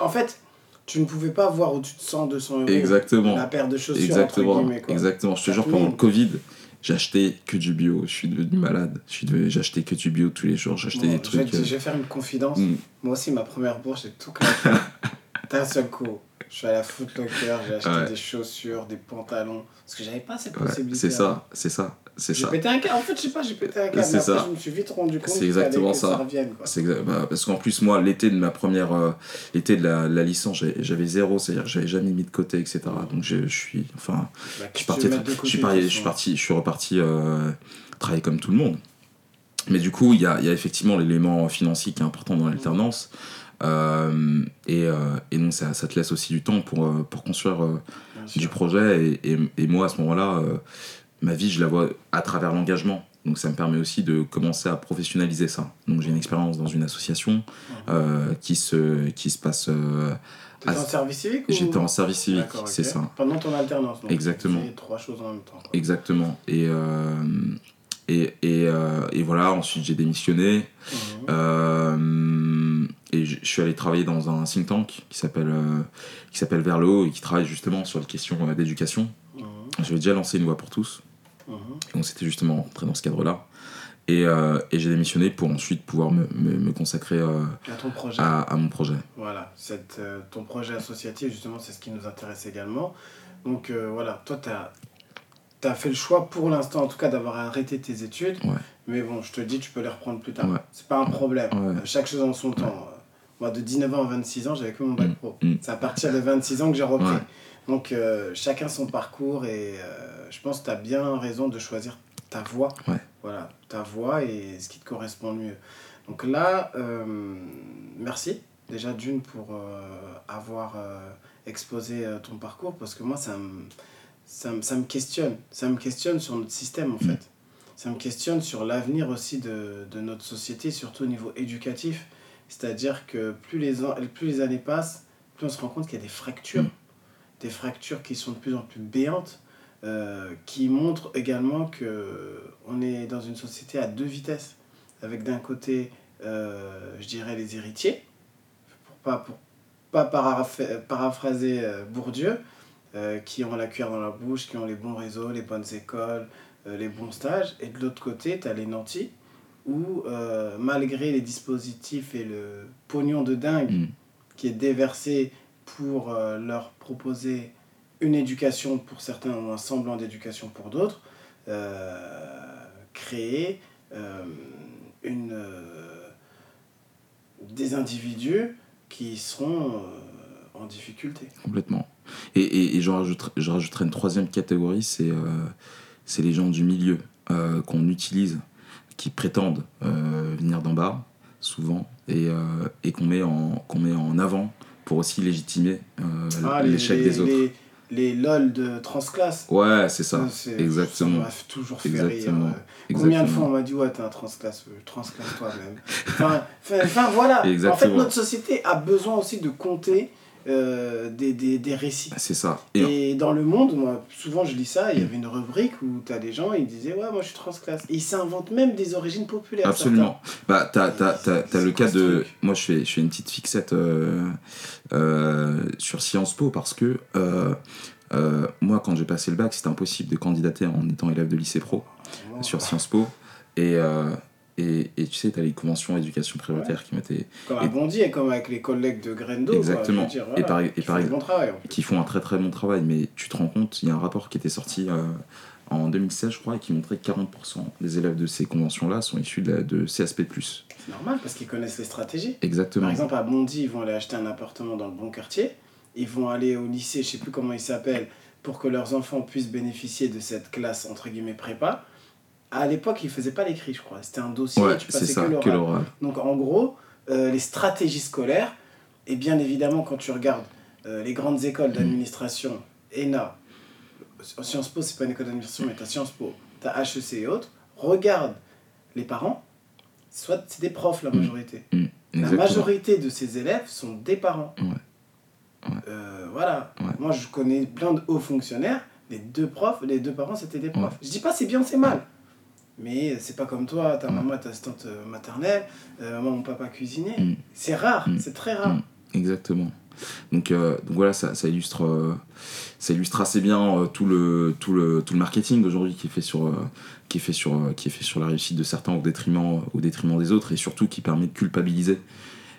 En fait, tu ne pouvais pas voir au-dessus de 100, 200 euros Exactement. la paire de chaussures. Exactement. Entre guillemets, quoi. Exactement. Je te jure, pendant le. Covid, j'ai acheté que du bio. Je suis devenu malade. Je suis devenu- J'ai acheté que du bio tous les jours. J'ai acheté Bon, des je, vais, trucs. euh, je vais faire une confidence. Mm. Moi aussi, ma première bourse, j'ai tout claqué. (laughs) D'un seul coup. Je suis allé à Foot Locker, j'ai acheté Ouais. des chaussures, des pantalons. Parce que j'avais pas cette Ouais, possibilité. c'est ça, c'est ça. C'est J'ai ça. pété un câble. En fait, je sais pas, j'ai pété un câble. C'est ça. je me suis vite rendu compte C'est exactement que ça. C'est exa- bah, parce qu'en plus, moi, l'été de ma première. euh, l'été de la, la licence, j'ai- j'avais zéro, c'est-à-dire que j'avais jamais mis de côté, etc. Donc, je je suis. Enfin, Bah, je suis parti, je suis parti, je suis façon. parti, je suis reparti euh, travailler comme tout le monde. Mais du coup, il y a, y a effectivement l'élément financier qui est important dans l'alternance. Euh, et, euh, et donc, ça, ça te laisse aussi du temps pour, pour construire euh, du projet. Et, et, et moi, à ce moment-là, ma vie, je la vois à travers l'engagement. Donc, ça me permet aussi de commencer à professionnaliser ça. Donc, j'ai une expérience dans une association euh, qui, se, qui se passe. euh, Ah, en service civique ou... J'étais en service civique, c'est ça. Pendant ton alternance. donc Exactement. trois choses en même temps. quoi. Exactement. Et, euh, et, et, euh, et voilà, ensuite j'ai démissionné. Mhm. Et je suis allé travailler dans un think tank qui s'appelle qui s'appelle Vers le haut et qui travaille justement sur les questions d'éducation. J'avais déjà lancé une voix pour tous. Mhm. Donc c'était justement rentré dans ce cadre-là. Et, euh, et j'ai démissionné pour ensuite pouvoir me, me, me consacrer euh, À ton projet. à, à mon projet. Voilà, cette, euh, ton projet associatif, justement, c'est ce qui nous intéresse également. Donc voilà, toi, tu as, fait le choix pour l'instant, en tout cas, d'avoir arrêté tes études. Ouais. Mais bon, je te dis, tu peux les reprendre plus tard. Ouais. C'est pas un problème. Ouais. Chaque chose en son temps. Moi, de 19 ans à 26 ans, j'avais que mon bac Mm. pro. Mm. C'est à partir de 26 ans que j'ai repris. Donc, euh, chacun son parcours et euh, je pense que tu as bien raison de choisir ta. Ouais. Voilà, ta voie et ce qui te correspond le mieux. Donc là, euh, merci déjà d'une pour avoir exposé ton parcours parce que moi, ça me, ça, me, ça me questionne. Ça me questionne sur notre système en fait. Ça me questionne sur l'avenir aussi de, de notre société, surtout au niveau éducatif. C'est-à-dire que plus les, an- plus les années passent, plus on se rend compte qu'il y a des fractures. Mm. Des fractures qui sont de plus en plus béantes, euh, qui montrent également que on est dans une société à deux vitesses. Avec d'un côté, euh, je dirais, les héritiers, pour pas, pour pas paraph- paraphraser euh, Bourdieu, euh, qui ont la cuillère dans la bouche, qui ont les bons réseaux, les bonnes écoles, les bons stages. Et de l'autre côté, tu as les nantis, où malgré les dispositifs et le pognon de dingue Mm. qui est déversé pour euh, leur proposer une éducation pour certains ou un semblant d'éducation pour d'autres, euh, créer euh, une, des individus qui seront en difficulté. Complètement. Et, et, et je, rajouterai, je rajouterai une troisième catégorie, c'est c'est les gens du milieu qu'on utilise, qui prétendent venir d'en bas, souvent, et, et qu'on met, en- qu'on met en avant pour aussi légitimer euh, Ah, l'échec des autres. Les, les LOL de transclasse. Ouais, c'est ça. exactement. Ça m'a toujours fait Exactement. rire. euh. Combien de fois on m'a dit ouais t'es un transclasse, euh, transclasse toi-même. enfin, voilà. En fait notre société a besoin aussi de compter euh, des, des, des récits. C'est ça. Et dans le monde, moi souvent je lis ça, il y avait une rubrique où t'as des gens ils disaient ouais moi je suis transclasse. Et ils s'inventent même des origines populaires. Absolument. Bah, t'as, t'as, t'as, t'as le cas de. Moi, je fais, je fais une petite fixette euh, euh, sur Sciences Po parce que moi, quand j'ai passé le bac, c'était impossible de candidater en étant élève de lycée pro certains. sur Sciences Po. Et, et, et tu sais, t'as les conventions éducation prioritaire qui m'étaient. Comme à Bondy et comme avec les collègues de Grendo. Exactement. Et pareil- et qui font pareil- du bon travail. en fait. qui font un très très bon travail, mais tu te rends compte, il y a un rapport qui était sorti euh, en 2016, je crois, et qui montrait que 40% des élèves de ces conventions-là sont issus de, la- de CSP. C'est normal parce qu'ils connaissent les stratégies. Exactement. Par exemple, à Bondy, ils vont aller acheter un appartement dans le bon quartier. Ils vont aller au lycée, je sais plus comment il s'appelle, pour que leurs enfants puissent bénéficier de cette classe entre guillemets prépa. À l'époque, ils faisaient pas l'écrit, je crois. C'était un dossier, ouais, tu passais ça, que l'oral. Donc en gros, euh, les stratégies scolaires, et bien évidemment quand tu regardes euh, les grandes écoles d'administration, ENA, Sciences Po, c'est pas une école d'administration, mais tu as Sciences Po, tu as HEC et autres, regarde les parents, soit c'est des profs la Mm. majorité. Mm, La majorité de ces élèves sont des parents. Ouais. Ouais. Euh, voilà. Moi, je connais plein de hauts fonctionnaires. Les deux profs, les deux parents, c'était des profs. Ouais. Je dis pas c'est bien, c'est mal. Mais c'est pas comme toi, ta Ouais. maman est assistante euh, maternelle, euh, moi, mon papa cuisinier. Mm. C'est rare, Mm. c'est très rare. Mm. Exactement. Donc, euh, donc voilà, ça, ça illustre, euh, ça illustre assez bien euh, tout, le, tout, le, tout le marketing d'aujourd'hui qui est fait sur, qui est fait sur, qui est fait sur la réussite de certains au détriment, au détriment des autres et surtout qui permet de culpabiliser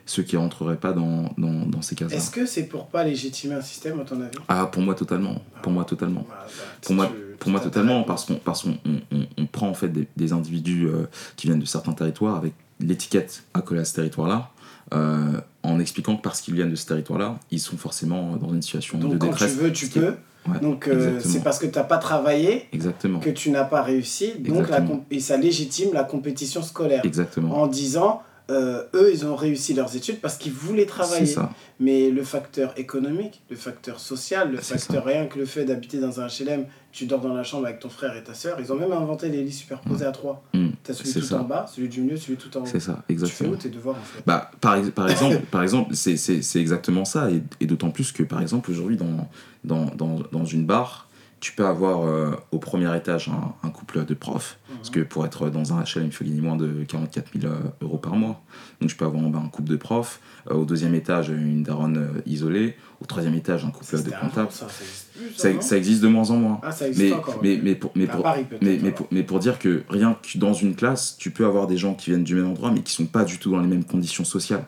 ceux qui rentreraient pas dans, dans, dans ces cases-là. Est-ce que c'est pour pas légitimer un système, à ton avis? Ah, pour moi totalement. Pour moi totalement. Voilà, bah, Pour moi- tu- pour moi totalement, parce qu'on parce qu'on on, on prend en fait des, des individus euh, qui viennent de certains territoires avec l'étiquette coller à ce territoire-là, euh, en expliquant que parce qu'ils viennent de ce territoire-là, ils sont forcément dans une situation Donc de quand détresse. tu veux, tu Ce qui- peux. Ouais, Donc euh, c'est parce que tu n'as pas travaillé Exactement. que tu n'as pas réussi. Donc la et ça légitime la compétition scolaire. Exactement. En disant, euh, eux, ils ont réussi leurs études parce qu'ils voulaient travailler. ça. Mais le facteur économique, le facteur social, le facteur rien que le fait d'habiter dans un HLM, tu dors dans la chambre avec ton frère et ta soeur, ils ont même inventé les lits superposés à trois. Mm. Tu as celui tout ça. en bas, celui du milieu, celui tout en haut. C'est ça, Tu fais exactement. où tes devoirs en fait Bah, par, ex- par (laughs) exemple, par exemple c'est, exactement ça, et, et d'autant plus que, par exemple, aujourd'hui, dans, dans, dans, dans une barre, tu peux avoir euh, au premier étage un, un couple de profs, parce que pour être dans un HLM, il faut gagner moins de 44 000 euh, euros par mois. Donc, je peux avoir en bas un couple de profs, au deuxième étage, une daronne euh, isolée, au troisième étage, un couple de comptables. ça, ça existe plus, ça, Ça, non ça existe de moins en moins. Ah, ça existe Mais, encore. mais, mais, pour, mais, pour, Paris mais, pour, mais pour dire que rien que dans une classe, tu peux avoir des gens qui viennent du même endroit, mais qui sont pas du tout dans les mêmes conditions sociales.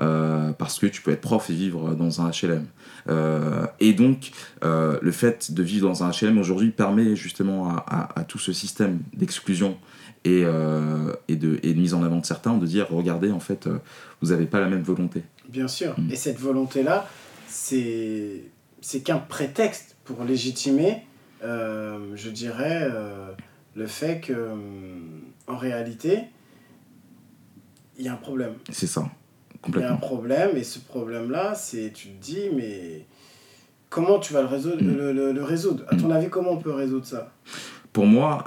Euh, parce que tu peux être prof et vivre dans un HLM. Euh, et donc, euh, le fait de vivre dans un HLM aujourd'hui permet justement à, à- à tout ce système d'exclusion et, euh, et, de, et de mise en avant de certains de dire regardez, en fait, euh, vous n'avez pas la même volonté. Bien sûr. Mm. Et cette volonté-là, c'est c'est qu'un prétexte pour légitimer, euh, je dirais, euh, le fait que, en réalité, il y a un problème. C'est ça, Il y a un complètement. problème, et ce problème-là, c'est, tu te dis, mais comment tu vas le résoudre, Mm. le, le- le résoudre? À ton avis, comment on peut résoudre ça? Pour moi,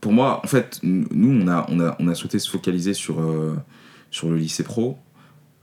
pour moi, en fait, nous, on a, on a, on a souhaité se focaliser sur, euh, sur le lycée pro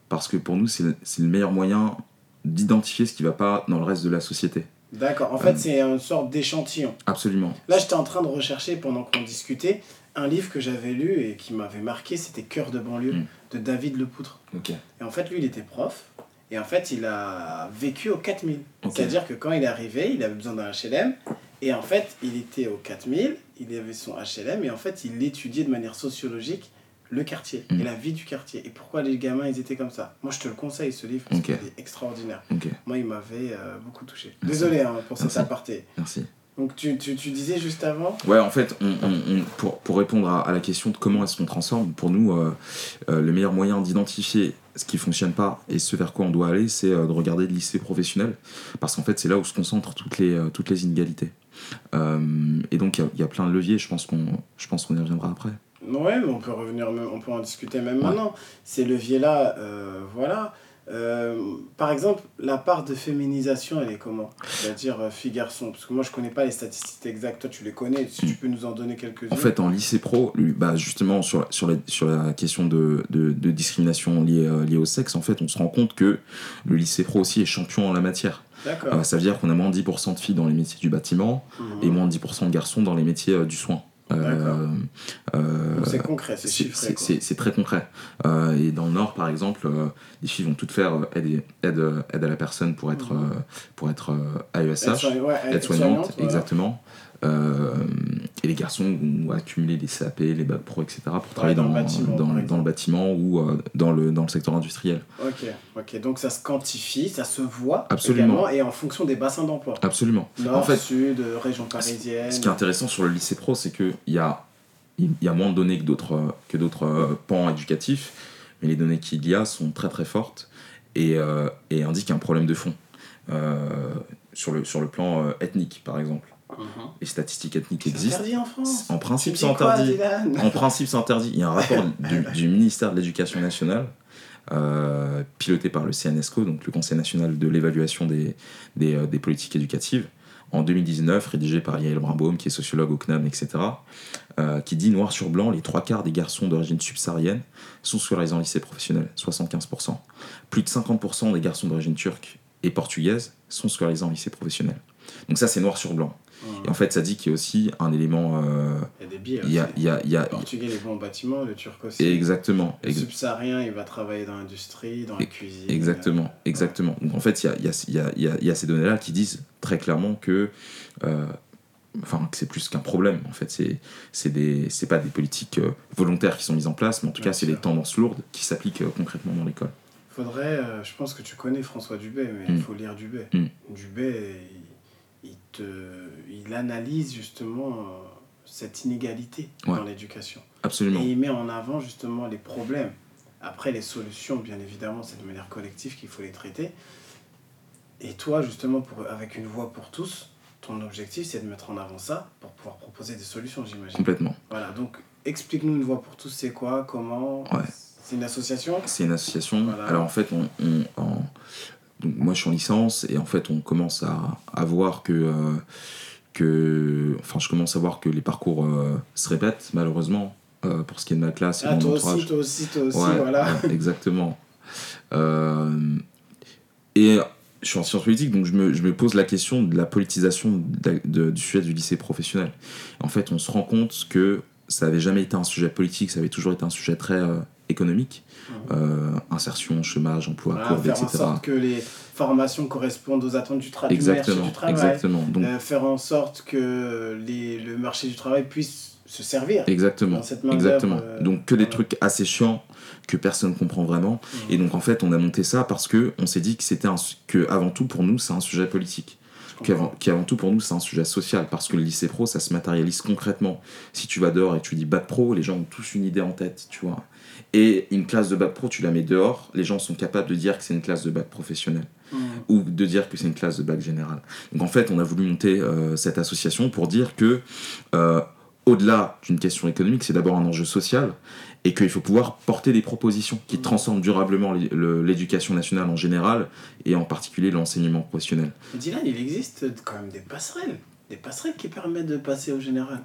parce que pour nous, c'est le, le meilleur moyen d'identifier ce qui ne va pas dans le reste de la société. D'accord. En fait, Euh. c'est une sorte d'échantillon. Absolument. Là, j'étais en train de rechercher pendant qu'on discutait un livre que j'avais lu et qui m'avait marqué, c'était Cœur de banlieue Mm. de David Lepoutre. Ok. Et en fait, lui, il était prof. Et en fait, il a vécu au 4000. Ok. C'est-à-dire que quand il est arrivé, il avait besoin d'un HLM. Et en fait, il était au 4000, il avait son HLM. Et en fait, il étudiait de manière sociologique le quartier Mm. et la vie du quartier. Et pourquoi les gamins, ils étaient comme ça? Moi, je te le conseille, ce livre, parce qu'il est extraordinaire. Moi, il m'avait euh, beaucoup touché. Merci. Désolé hein, pour cet aparté. Merci. Donc, tu, tu, tu disais juste avant Ouais, en fait, on, on- on- pour, pour répondre à, à la question de comment est-ce qu'on transforme, pour nous, euh, euh, le meilleur moyen d'identifier ce qui fonctionne pas et ce vers quoi on doit aller, c'est de regarder le lycée professionnel, parce qu'en fait, c'est là où se concentrent toutes les, toutes les inégalités. Euh, et donc, il y y, a plein de leviers, je pense qu'on je pense qu'on y reviendra après. Ouais, mais on peut revenir, on peut en discuter même Ouais. maintenant. Ces leviers-là, euh, voilà. Euh, par exemple, la part de féminisation, elle est comment? C'est-à-dire euh, fille-garçon Parce que moi, je connais pas les statistiques exactes. Toi, tu les connais. Si tu peux nous en donner quelques-unes. Mm. En fait, en lycée pro, bah, justement, sur, la- sur, la, sur la question de, de, de discrimination liée, liée au sexe, en fait, on se rend compte que le lycée pro aussi est champion en la matière. Euh, ça veut dire qu'on a moins de 10% de filles dans les métiers du bâtiment, Mhm. et moins de 10% de garçons dans les métiers euh, du soin. Euh, euh, c'est concret, c'est chiffré. c'est très concret. Euh, et dans le Nord, par exemple, les filles vont toutes faire aide, et- aide, aide à la personne pour être, Mhm. euh, pour être AESH, Aide-soignante, ouais, aide-soignante, voilà. Euh, et les garçons vont accumuler des CAP, les bacs pro, etc. pour travailler dans dans, le bâtiment, dans, par dans exemple. le bâtiment ou euh, dans, le, dans le secteur industriel. Ok, ok. Donc, ça se quantifie, ça se voit. Absolument. et en fonction des bassins d'emploi. Absolument. Nord, en fait, sud, euh, région parisienne. Ce qui est intéressant sur le lycée pro, c'est qu'il y a, il y a moins de données que d'autres, que d'autres pans éducatifs, mais les données qu'il y a sont très très fortes et, euh, et indiquent un problème de fond. Euh, sur, le, sur le plan ethnique, par exemple. Mhm. Les statistiques ethniques C'est existent. interdit en France. En principe, c'est interdit. En principe, c'est interdit. Il y a un rapport du, du ministère de l'Éducation nationale, euh, piloté par le CNSCO, donc le Conseil national de l'évaluation des, des, euh, des politiques éducatives, en 2019, rédigé par Yael Brimbaum, qui est sociologue au CNAM, etc., euh, qui dit noir sur blanc, les trois quarts des garçons d'origine subsaharienne sont scolarisés en lycée professionnel, 75%. Plus de 50% des garçons d'origine turque et portugaise sont scolarisés en lycée professionnel. Donc ça, c'est noir sur blanc. Et en fait, ça dit qu'il y a aussi un élément... euh, Il y a des biais. il y a, aussi. il y a, il y a- Le portugais, il est bon au bâtiment, le turc aussi. Exactement. Le subsaharien, il va travailler dans l'industrie, dans la cuisine. Exactement, Euh, exactement. Donc en fait, il y a, il y, a, il y, a, il y a- ces données-là qui disent très clairement que, euh, enfin, que c'est plus qu'un problème. En fait, c'est c'est des c'est pas des politiques euh, volontaires qui sont mises en place, mais en tout Bien cas, c'est des tendances lourdes qui s'appliquent euh, concrètement dans l'école. Faudrait, euh, je pense que tu connais François Dubé, mais il Mm. faut lire Dubé. Mm. Dubé, il, te, il analyse justement euh, cette inégalité Ouais. dans l'éducation. Absolument. Et il met en avant justement les problèmes. Après, les solutions, bien évidemment, c'est de manière collective qu'il faut les traiter. Et toi, justement, pour, avec une voix pour tous, ton objectif, c'est de mettre en avant ça pour pouvoir proposer des solutions, j'imagine. Complètement. Voilà, donc explique-nous une voix pour tous, c'est quoi, comment? Ouais. C'est une association? C'est une association. Voilà. Alors en fait, on, donc moi je suis en licence et en fait on commence à, à voir que, euh, que. Enfin, je commence à voir que les parcours euh, se répètent malheureusement euh, pour ce qui est de ma classe et Ah, de mon toi entourage. aussi, toi aussi, toi aussi, Ouais, voilà. ouais, exactement. Et je suis en sciences politiques, donc je me, je me pose la question de la politisation de- de- du sujet du lycée professionnel. En fait, on se rend compte que ça n'avait jamais été un sujet politique, ça avait toujours été un sujet très économique. Euh, insertion, chômage, emploi, Voilà, courbe, faire en etc. sorte que les formations correspondent aux attentes du, tra- du marché Exactement, du travail. exactement. Donc, Euh, faire en sorte que les, le marché du travail puisse se servir. exactement, dans cette main-d'œuvre, exactement. euh, donc que des trucs assez chiants que personne comprend vraiment. Mhm. Et donc en fait, on a monté ça parce que on s'est dit que c'était que avant tout pour nous, c'est un sujet politique. Je Qu'avant comprends. qu'avant tout pour nous, c'est un sujet social parce que le lycée pro, ça se matérialise concrètement. Si tu vas dehors et tu dis bac pro, les gens ont tous une idée en tête, tu vois. Et une classe de bac pro, tu la mets dehors, les gens sont capables de dire que c'est une classe de bac professionnel Mhm. ou de dire que c'est une classe de bac général. Donc en fait, on a voulu monter euh, cette association pour dire que, euh, au-delà d'une question économique, c'est d'abord un enjeu social et qu'il faut pouvoir porter des propositions qui Mhm. transforment durablement l'é- le- l'éducation nationale en général et en particulier l'enseignement professionnel. Dylan, il existe quand même des passerelles. Des passerelles qui permettent de passer au général.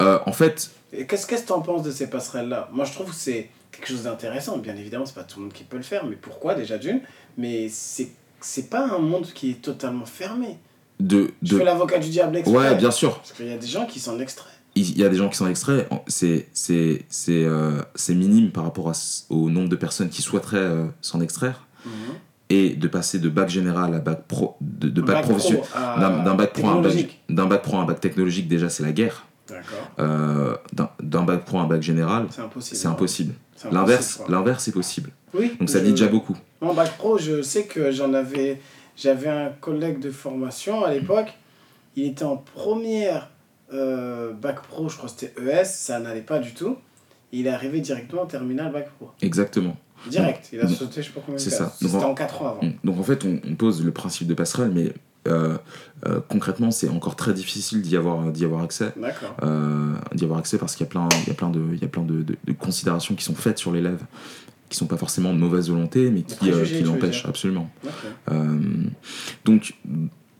Euh, en fait, qu'est-ce que tu en penses de ces passerelles-là? Moi, je trouve que c'est quelque chose d'intéressant. Bien évidemment, c'est pas tout le monde qui peut le faire. Mais pourquoi, déjà d'une? Mais c'est pas un monde qui est totalement fermé. de... Je de... fais l'avocat du diable exprès. Ouais, bien sûr. Parce qu'il y a des gens qui s'en extraient. Il y a des gens qui sont extraits, c'est c'est c'est euh, c'est minime par rapport à au nombre de personnes qui souhaiteraient euh, s'en extraire Mhm. et de passer de bac général à bac pro de, de bac, Bac pro professionnel d'un d'un bac pro à un bac technologique. d'un bac pro à un bac technologique déjà c'est la guerre. Euh, d'un d'un bac pro à un bac général C'est impossible. l'inverse l'inverse est possible Oui. donc ça je- dit déjà beaucoup Mon bac pro, je sais que j'en avais. J'avais un collègue de formation à l'époque. Il était en première euh, bac pro, je crois que c'était ES, ça n'allait pas du tout. Il est arrivé directement en terminal bac pro. exactement Direct, il a sauté, je sais pas combien de c'est ça. C'était en- en 4 ans avant. donc en fait on, on pose le principe de passerelle mais euh, euh, concrètement c'est encore très difficile d'y avoir d'y avoir accès D'accord. euh, d'y avoir accès parce qu'il y a plein, il y a plein, de, il y a plein de, de- de considérations qui sont faites sur l'élève, qui sont pas forcément de mauvaise volonté, mais qui, euh, l'empêchent absolument. Euh, donc,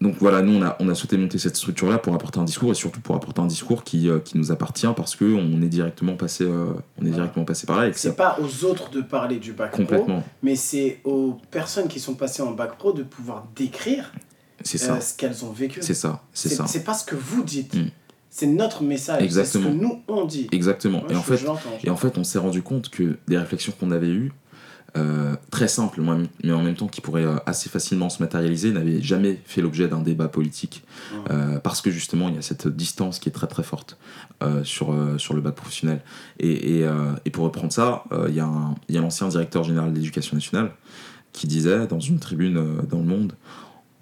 donc voilà, nous on a, on a souhaité monter cette structure-là pour apporter un discours et surtout pour apporter un discours qui, euh, qui nous appartient parce que on est directement passé, euh, on est directement passé par là C'est c'est pas aux autres de parler du bac pro, mais c'est aux personnes qui sont passées en bac pro de pouvoir décrire euh, ça, ce qu'elles ont vécu. c'est ça, c'est ça, C'est pas ce que vous dites. Mm. C'est notre message. Exactement. C'est ce que nous on dit. exactement. Moi, et en fait, Et en fait, on s'est rendu compte que des réflexions qu'on avait eues, euh, très simples, mais en- même temps qui pourraient euh, assez facilement se matérialiser, n'avaient jamais fait l'objet d'un débat politique. Euh, parce que justement, il y a cette distance qui est très très forte euh, sur, sur le bac professionnel. Et, et, et pour reprendre ça, il y a a l'ancien directeur général de l'éducation nationale qui disait dans une tribune dans le monde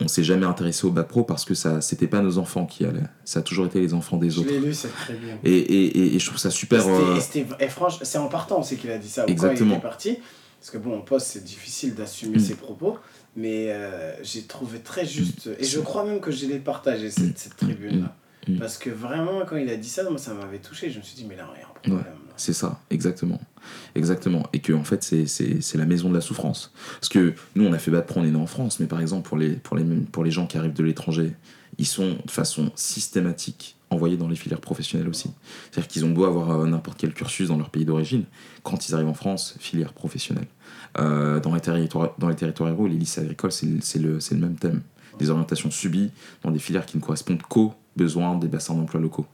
on s'est jamais intéressé au bac pro parce que ça c'était pas nos enfants qui allaient ça a toujours été les enfants des Je autres lu cette tribune. et, et, et, et je trouve ça super Et euh, et franchement, c'est en partant aussi qu'il a dit ça. il Exactement. parti. Parce que bon, en poste, c'est difficile d'assumer Mm. ses propos. Mais euh, j'ai trouvé très juste. Et je crois même que je l'ai partagé, cette, Mm. cette tribune-là. Mm. Parce que vraiment, quand il a dit ça, moi, ça m'avait touché. Je me suis dit, mais là, il y a un problème. là. C'est ça, exactement. Exactement. Et que en fait, c'est- la maison de la souffrance. Parce que nous, on a fait bac pro, on est né en France, mais par exemple, pour les, pour les, pour les gens qui arrivent de l'étranger, ils sont de façon systématique envoyés dans les filières professionnelles aussi. C'est-à-dire qu'ils ont beau avoir euh, n'importe quel cursus dans leur pays d'origine, quand ils arrivent en France, filière professionnelle. Euh, dans, les territoires, dans les territoires ruraux, les lycées agricoles, c'est le, même thème. Des orientations subies dans des filières qui ne correspondent qu'aux besoins des bassins d'emploi locaux.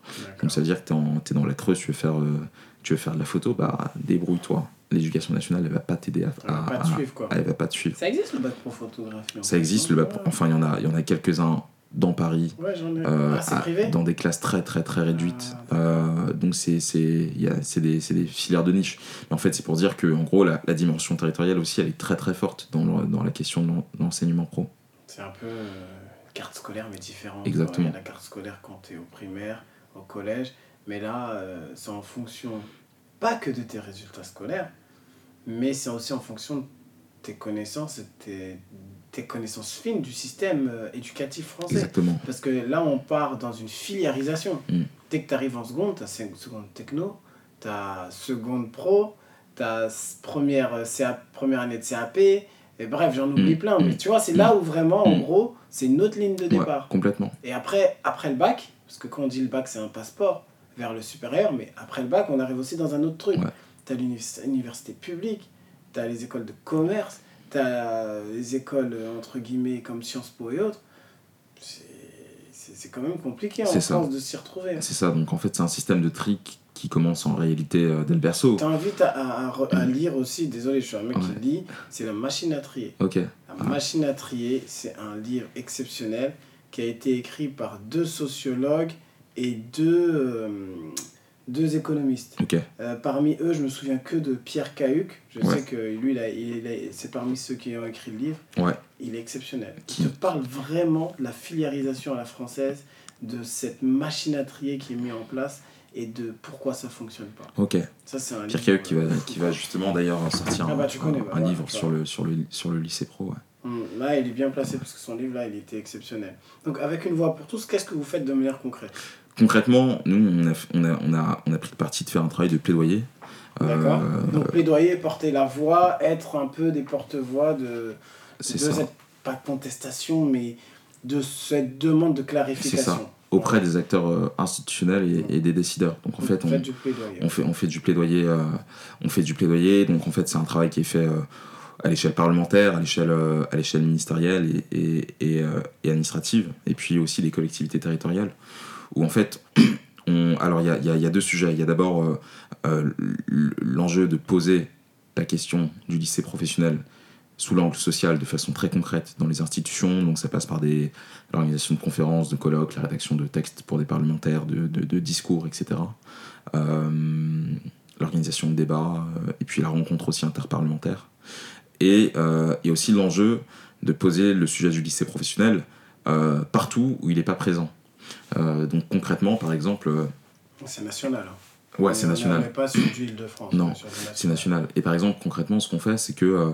Donc ça veut dire que tu es, dans la Creuse, tu veux faire, euh, tu veux faire de la photo, bah débrouille-toi. L'éducation nationale, elle va pas t'aider à, On va à- pas à- te suivre, quoi. elle va pas te suivre. Ça existe le bac pro photographie Ça existe, le bac- enfin il y en a, il y en a quelques-uns dans Paris, Ouais, j'en ai. euh, ah, à- dans des classes très très très réduites. Ah, Euh, donc c'est des, des filières de niche. Mais en fait c'est pour dire que en gros la, la dimension territoriale aussi elle est très très forte dans, le- dans la question de l'en- l'enseignement pro. C'est un peu euh, carte scolaire, mais différente. Exactement. Il y a la carte scolaire quand tu es au primaire, au collège, mais là, euh, c'est en fonction pas que de tes résultats scolaires, mais c'est aussi en fonction de tes connaissances, tes, tes connaissances fines du système euh, éducatif français. Exactement. Parce que là, on part dans une filiarisation. Mm. Dès que tu arrives en seconde, tu as seconde techno, tu as seconde pro, tu as première, euh, CA, première année de CAP, et bref, j'en oublie Mm. plein. Mais Mm. tu vois, c'est là où vraiment, en gros, c'est une autre ligne de Ouais, départ. complètement. Et après, après le bac, parce que quand on dit le bac, c'est un passeport vers le supérieur, mais après le bac, on arrive aussi dans un autre truc. Ouais. Tu as l'université publique, tu as les écoles de commerce, tu as les écoles, euh, entre guillemets, comme Sciences Po et autres. C'est- quand même compliqué en. France de s'y retrouver. C'est ça, donc en fait, c'est un système de trick qui commence en réalité euh, dès le berceau. T'invite à, à, à lire aussi, désolé, je suis un mec Ouais. qui lit, c'est La machine à trier. Ok, La Ah. machine à trier, c'est un livre exceptionnel qui a été écrit par deux sociologues et deux, euh, deux économistes. Euh, parmi eux, je me souviens que de Pierre Cahuc. Je Ouais. sais que lui, il a- il a- c'est parmi ceux qui ont écrit le livre. Ouais. Il est exceptionnel. Qui- Il te parle vraiment de la filiarisation à la française, de cette machine à trier qui est mise en place et de pourquoi ça fonctionne pas. ok. Ça, c'est un Pierre livre, Cahuc qui va, euh, qui va justement d'ailleurs sortir Ah un, bah, connais, bah, un livre sur le, sur, le, sur le lycée pro. ouais. Hum, Là, il est bien placé parce que son livre, là, il était exceptionnel. Donc, avec une voix pour tous, qu'est-ce que vous faites de manière concrète? Concrètement, nous, on a, on, a, on, a, on a pris le parti de faire un travail de plaidoyer. D'accord Euh, Donc, plaidoyer, porter la voix, être un peu des porte-voix de, de ça. cette, pas de contestation, mais de cette demande de clarification. Auprès des acteurs euh, institutionnels et, et des décideurs. Donc en fait, on, Faites du plaidoyer. on fait, on fait du plaidoyer. euh, on fait du plaidoyer. Donc en fait, c'est un travail qui est fait euh, à l'échelle parlementaire, à l'échelle euh, à l'échelle ministérielle et, et, euh, administrative, et puis aussi les collectivités territoriales, où en fait, (clears throat) alors il y a, deux sujets. Il y a d'abord euh, euh, l'enjeu de poser la question du lycée professionnel sous l'angle social de façon très concrète dans les institutions. Donc ça passe par des l'organisation de conférences, de colloques, la rédaction de textes pour des parlementaires, de, discours, etc. Euh, l'organisation de débats, et puis la rencontre aussi interparlementaire. Et, aussi l'enjeu de poser le sujet du lycée professionnel partout où il n'est pas présent. Euh, donc concrètement, par exemple, euh, C'est national. hein. ouais, c'est On- national. On pas sur du Île-de-France. Non, on est sur du C'est national. Et par exemple, concrètement, ce qu'on fait, c'est que euh,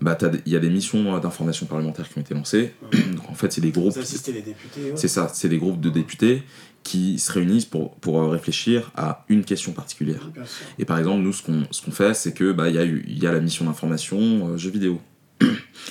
bah, il y a des missions d'information parlementaire qui ont été lancées. Donc en fait, c'est des groupes. Vous assistez les députés. ouais. C'est ça, c'est des groupes de députés qui se réunissent pour, pour réfléchir à une question particulière. Et par exemple, nous, ce qu'on ce qu'on fait, c'est que bah, y, a eu- y a la mission d'information euh, jeux vidéo.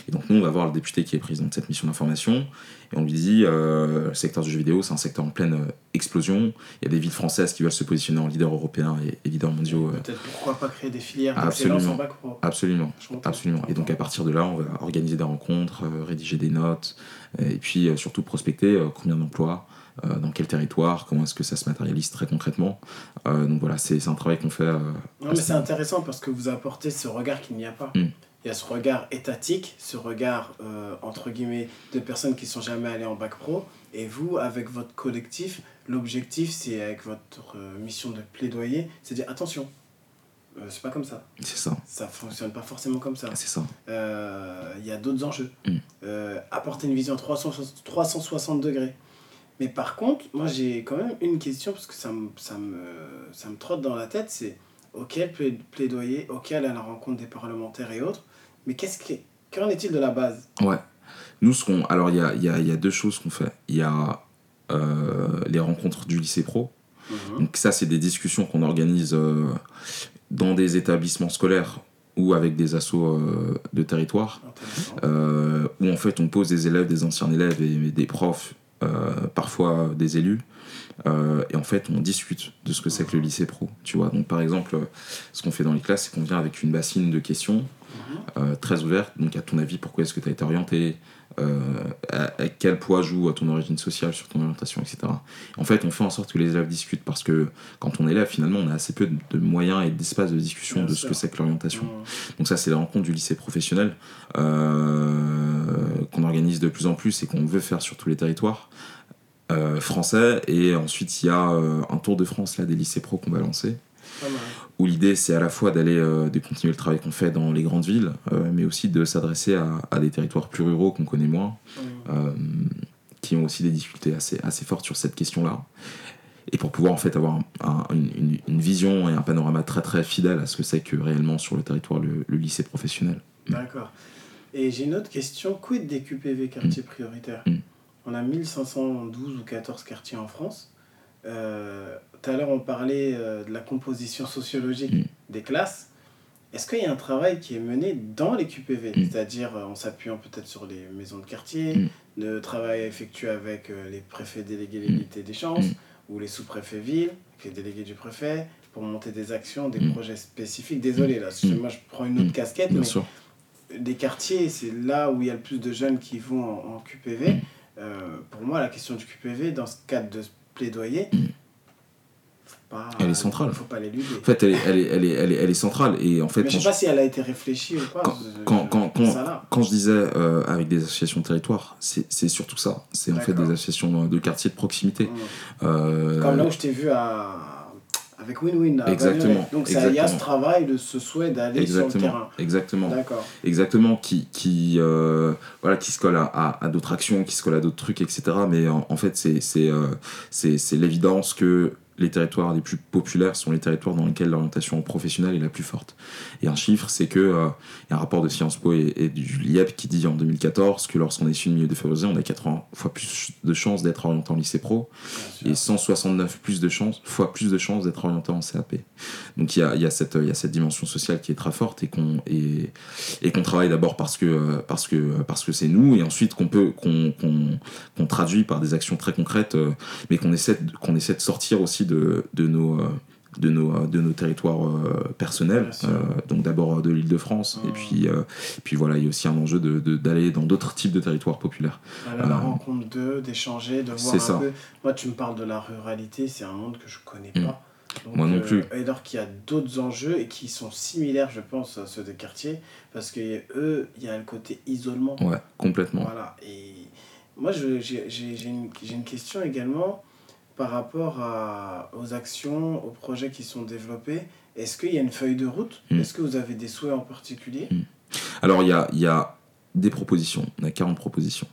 Et donc nous, on va voir le député qui est président de cette mission d'information, et on lui dit, euh, le secteur du jeu vidéo, c'est un secteur en pleine euh, explosion. Il y a des villes françaises qui veulent se positionner en leader européen et, et leader mondiaux. euh, Peut-être pourquoi pas créer des filières Absolument. en bac absolument. Absolument. Et donc à partir de là, on va organiser des rencontres, rédiger des notes, et puis surtout prospecter combien d'emplois, euh, dans quel territoire, comment est-ce que ça se matérialise très concrètement. Euh, donc voilà, c'est un travail qu'on fait. euh, Non, mais c'est intéressant parce que vous apportez ce regard qu'il n'y a pas. Mm. Il y a ce regard étatique, ce regard, euh, entre guillemets, de personnes qui sont jamais allées en bac pro. Et vous, avec votre collectif, l'objectif, c'est avec votre euh, mission de plaidoyer, c'est de dire attention, euh, c'est pas comme ça. c'est ça, Ça fonctionne pas forcément comme ça. c'est ça. Euh, Il y a d'autres enjeux. Mm. Euh, apporter une vision 360, 360 degrés. Mais par contre, moi j'ai quand même une question parce que ça me, ça me, ça me trotte dans la tête, c'est ok plaidoyer, ok aller à la rencontre des parlementaires et autres, mais qu'est-ce qui, qu'en est-il de la base Ouais. Nous, ce qu'on. Alors, il y a, y, a, y a deux choses qu'on fait. Il y a euh, les rencontres du lycée pro. Mhm. Donc, ça, c'est des discussions qu'on organise euh, dans des établissements scolaires ou avec des assos euh, de territoire. Euh, où en fait on pose des élèves, des anciens élèves et, et des profs, euh, parfois des élus, et en fait on discute de ce que c'est que le lycée pro. Tu vois, donc par exemple, ce qu'on fait dans les classes, c'est qu'on vient avec une bassine de questions. Euh, très ouverte. Donc à ton avis, pourquoi est-ce que tu as été orienté euh, à, à quel poids joue ton origine sociale sur ton orientation, etc. En fait, on fait en sorte que les élèves discutent parce que quand on est élève, finalement, on a assez peu de, de moyens et d'espace de discussion Bien de ce que c'est que l'orientation. Donc ça, c'est les rencontres du lycée professionnel euh, qu'on organise de plus en plus et qu'on veut faire sur tous les territoires euh, français. Et ensuite, il y a un tour de France là, des lycées pro qu'on va lancer. Où l'idée, c'est à la fois d'aller euh, de continuer le travail qu'on fait dans les grandes villes, euh, mais aussi de s'adresser à, à des territoires plus ruraux qu'on connaît moins. Mhm. Euh, qui ont aussi des difficultés assez, assez fortes sur cette question-là. Et pour pouvoir en fait avoir un- une, une vision et un panorama très très fidèle à ce que c'est que réellement sur le territoire le, le lycée professionnel. D'accord. Et j'ai une autre question. Quid des QPV quartiers prioritaires? Mm. On a 1512 ou 14 quartiers en France. Euh, Tout à l'heure, on parlait euh, de la composition sociologique Mm. des classes. Est-ce qu'il y a un travail qui est mené dans les QPV Mm. C'est-à-dire euh, en s'appuyant peut-être sur les maisons de quartier, Mm. de travail effectué avec les préfets délégués l'égalité des chances Mm. ou les sous-préfets villes, les délégués du préfet, pour monter des actions, des projets spécifiques. Désolé, là, moi je prends une autre casquette, Bien mais sûr. des quartiers, c'est là où il y a le plus de jeunes qui vont en, en QPV. Euh, pour moi, la question du QPV, dans ce cadre de plaidoyer, Mm. pas, Elle est centrale. faut pas l'éluder. En fait, elle est, elle est, elle est, elle est, elle est centrale. Et en fait, Mais je quand sais pas si elle a été réfléchie ou pas. Quand- je- quand- quand- quand- je disais euh, avec des associations de territoire, c'est surtout ça. C'est en fait des associations de quartier de proximité. Mm. Euh, Comme là où je t'ai vu à... avec Win-Win. Exactement. Donc ça, il y a ce travail, de ce souhait d'aller sur le terrain. exactement. D'accord. exactement qui qui euh, voilà qui se colle à, à, à d'autres actions qui se colle à d'autres trucs etc mais en, en fait c'est c'est euh, c'est c'est l'évidence que les territoires les plus populaires sont les territoires dans lesquels l'orientation professionnelle est la plus forte. Et un chiffre, c'est que euh, il y a un rapport de Sciences Po et, et du LIEP qui dit en 2014 que lorsqu'on est issu de milieu défavorisé, on a 80 fois plus de chances d'être orienté en lycée pro et sûr. 169 plus de chances, fois plus de chances d'être orienté en CAP. Donc il y a, il y, a cette, il y a cette dimension sociale qui est très forte et qu'on et, et qu'on travaille d'abord parce que parce que parce que c'est nous et ensuite qu'on peut qu'on qu'on qu'on traduit par des actions très concrètes, euh, mais qu'on essaie qu'on essaie de sortir aussi de de nos euh, de nos, euh, de nos territoires euh, personnels, euh, donc d'abord de l'île de France, et Mhm. puis, euh, puis voilà, il y a aussi un enjeu d'aller de, d'aller dans d'autres types de territoires populaires. Voilà, la Euh, rencontre d'eux, d'échanger, de voir un ça. peu. Moi, tu me parles de la ruralité, c'est un monde que je connais Mm. pas. Donc, Moi non plus. Et alors qu'il y a d'autres enjeux et qui sont similaires, je pense, à ceux des quartiers, parce que eux, il y a le côté isolement. Ouais, complètement. Voilà. Et moi, j'ai une, j'ai une question également par rapport à, aux actions, aux projets qui sont développés. Est-ce qu'il y a une feuille de route? Mm. Est-ce que vous avez des souhaits en particulier? Alors, il y a, y a des propositions, on a 40 propositions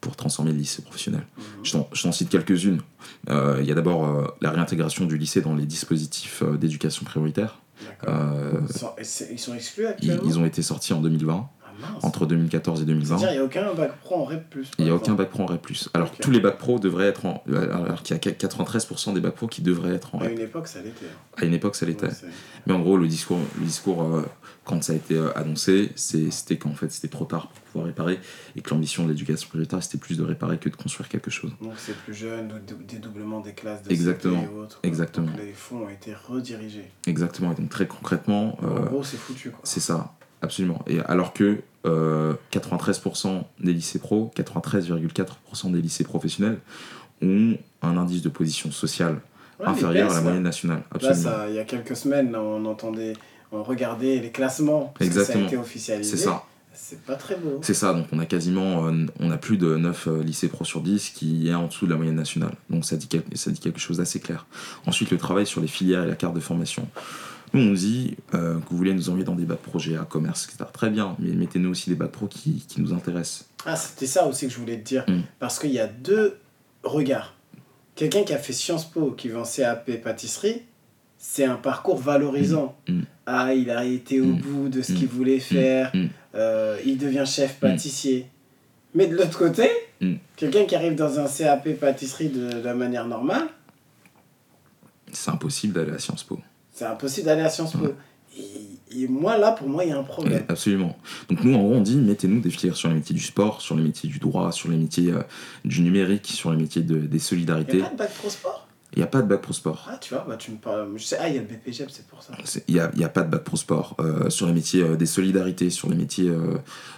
pour transformer le lycée professionnel. Mhm. Je t'en- cite quelques-unes. Euh, Il y a d'abord euh, la réintégration du lycée dans les dispositifs euh, d'éducation prioritaire. Ils sont- Ils exclus ils, actuellement? ils ont été sortis en 2020, Ah mince. entre 2014 et 2020. C'est-à-dire, il n'y a aucun bac pro en REP+. Il n'y a aucun bac pro en REP+. Alors tous les bacs pro devraient être en... Alors qu'il y a 93% des bacs pro qui devraient être en À REP. une époque, ça l'était. hein. À une époque, ça l'était. Ouais, Mais en gros, le discours, le discours euh, quand ça a été euh, annoncé, c'était qu'en fait, c'était trop tard pour pouvoir réparer et que l'ambition de l'éducation prioritaire, c'était plus de réparer que de construire quelque chose. Donc c'est plus jeune, ou dé- dédoublement des classes de Exactement. Et autres. Exactement. Donc les fonds ont été redirigés. Exactement. Et donc, très concrètement, en euh, gros, c'est foutu. C'est ça, absolument. Et alors que euh, 93% des lycées pro, 93,4% des lycées professionnels ont un indice de position sociale Ouais, inférieur à la moyenne nationale. Là, Absolument. ça, il y a quelques semaines, là, on entendait, on regardait les classements. Parce que ça a Exactement. été officialisé. C'est ça. C'est pas très beau. C'est ça, donc on a quasiment, euh, on a plus de 9 euh, lycées pro sur 10 qui est en dessous de la moyenne nationale. Donc ça dit, quel- ça dit quelque chose d'assez clair. Ensuite, le travail sur les filières et la carte de formation. Nous, on dit euh, que vous voulez nous envoyer dans des bacs projets à commerce, etc. Très bien, mais mettez-nous aussi des bacs pro qui, qui nous intéressent. Ah, c'était ça aussi que je voulais te dire. Mm. Parce qu'il y a deux regards. Quelqu'un qui a fait Sciences Po, qui va en CAP pâtisserie, c'est un parcours valorisant. Mm. Ah, il a été au bout de ce qu'il voulait faire. Euh, il devient chef pâtissier. Mais de l'autre côté, quelqu'un qui arrive dans un CAP pâtisserie de, de la manière normale, C'est impossible d'aller à Sciences Po. C'est impossible d'aller à Sciences Po. Et, et moi, là, pour moi, il y a un problème. Absolument. Donc nous, en gros, on dit, mettez-nous des filières sur les métiers du sport, sur les métiers du droit, sur les métiers euh, du numérique, sur les métiers de- des Il n'y solidarités. a pas de bac pro sport? Il n'y a pas de bac pro sport. Ah, tu vois, bah, tu me parles. Je sais, ah, il y a le BPGEP, c'est pour ça. C'est- Il n'y a, y a pas de bac pro sport. Euh, sur les métiers euh, des solidarités, sur les métiers. euh,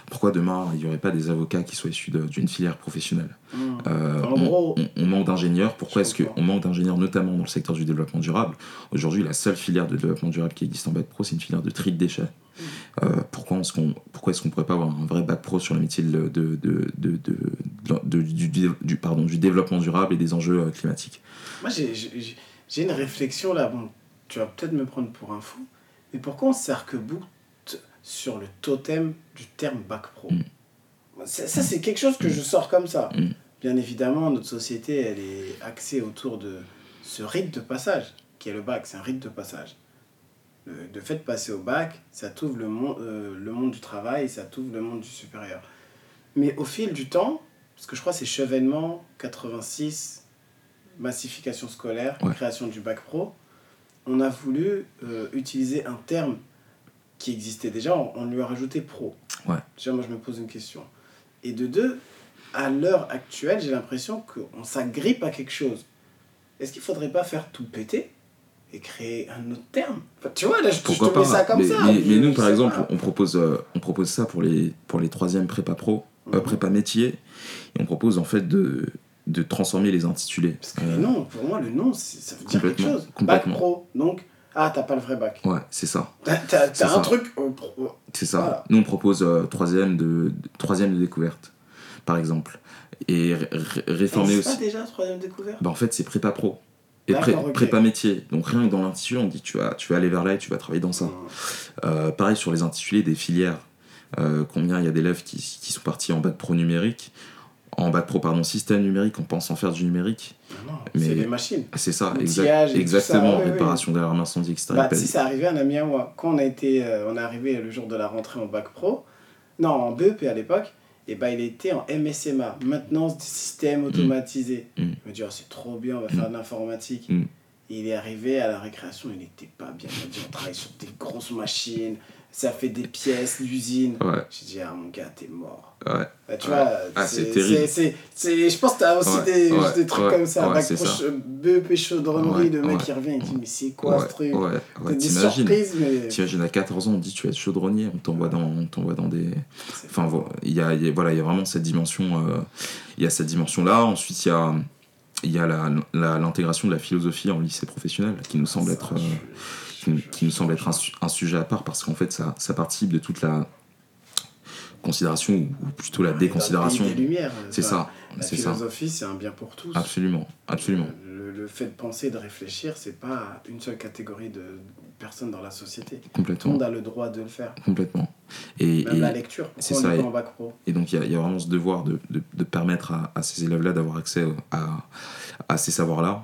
pourquoi demain, il n'y aurait pas des avocats qui soient issus d'une filière professionnelle? Mm. Euh, En on, gros- on- on manque d'ingénieurs. Pourquoi est-ce qu'on manque d'ingénieurs, notamment dans le secteur du développement durable? Aujourd'hui, la seule filière de développement durable qui existe en bac pro, c'est une filière de tri de déchets. Mm. Euh, pourquoi est-ce qu'on pourquoi est-ce qu'on pourrait pas avoir un vrai bac pro sur les métiers de, de, de, de- du, pardon, du développement durable et des enjeux euh, climatiques? Moi, j'ai- une réflexion là. Bon, tu vas peut-être me prendre pour un fou, mais pourquoi on s'arc-boute sur le totem du terme bac pro? Mm. Ça, ça, c'est quelque chose que je sors comme ça. Mm. bien évidemment, notre société, elle est axée autour de ce rite de passage, qui est le bac, c'est un rite de passage. Le, de fait de passer au bac, ça t'ouvre le, monde euh, le monde du travail, ça t'ouvre le monde du supérieur. Mais au fil du temps, parce que je crois que c'est chevènement 86, massification scolaire, Ouais. création du bac pro, on a voulu euh, utiliser un terme qui existait déjà, on, on lui a rajouté pro. Ouais. Déjà, moi, je me pose une question. Et de deux, à l'heure actuelle, j'ai l'impression qu'on s'agrippe à quelque chose. Est-ce qu'il faudrait pas faire tout péter? Et créer un autre terme Enfin, Tu vois, là, je, je Pourquoi te pas mets ça comme mais, ça. mais, je nous, par exemple, pas. on propose, euh, on propose ça pour les, pour les troisièmes prépa pro, euh, Mhm. prépa métier. Et on propose en fait de, de transformer les intitulés. Parce que Euh, les noms, pour moi, le nom, c'est- ça veut dire quelque chose. Bac complètement. pro, donc, ah, t'as pas le vrai bac. Ouais, c'est ça. T'as C'est un ça. truc. C'est ça. Voilà. Nous, on propose troisième, de, troisième de découverte, par exemple. Et ré- ré- réformer C'est aussi. pas déjà troisième découverte? Bah, en fait, c'est prépa pro. Et pré- prépa métier. Donc rien que dans l'intitulé, on dit tu vas, tu vas aller vers là et tu vas travailler dans ça. Mmh. Euh, pareil sur les intitulés des filières. Euh, combien il y a d'élèves qui, qui sont partis en bac pro numérique, en bac pro pardon système numérique en pensant faire du numérique. Non, non, Mais- c'est les machines. C'est ça, exact, et exactement. ça, réparation d'alarme incendie, etc. Bah, si ça arrivait à un ami à moi, quand on a été, euh, on est arrivé le jour de la rentrée en bac pro, non en BEP à l'époque, et bah il était en MSMA, maintenance du système automatisé. Mm. Il me dit oh, c'est trop bien, on va faire de l'informatique. Mm. Il est arrivé à la récréation, il n'était pas bien. Il m'a dit on travaille sur des grosses machines, ça fait des pièces, l'usine. Ouais, J'ai dit ah mon gars t'es mort. ouais. Bah, tu Ouais. vois, Ah, c'est terrible. Je pense que t'as aussi Ouais, des, des trucs comme ça. bac pro, ça. BEP chaudronnerie, le mec il revient, il dit mais c'est quoi ce truc T'as des surprises, mais. T'imagines à 14 ans, on dit tu vas être chaudronnier, on t'envoie dans, on dans des. Enfin, il y a, y a- voilà, il y a vraiment cette dimension. euh, il y a cette dimension-là. Ensuite, il y a, il y a l'intégration de la philosophie en lycée professionnel qui nous semble être, euh, qui, qui je- semble être un, su- un sujet à part parce qu'en fait, ça, ça participe de toute la considération ou plutôt la déconsidération. Lumières, C'est ça, La c'est ça. philosophie, c'est un bien pour tous. Absolument, absolument. Le, le fait de penser de réfléchir, c'est pas une seule catégorie de personnes dans la société. Tout le Complètement, monde a le droit de le faire. complètement. Et, Même et- la lecture. c'est ça, et- pas en bac pro Et donc, il y a, il y a vraiment ce devoir de, de, de permettre à, à ces élèves-là d'avoir accès à, à ces savoirs-là.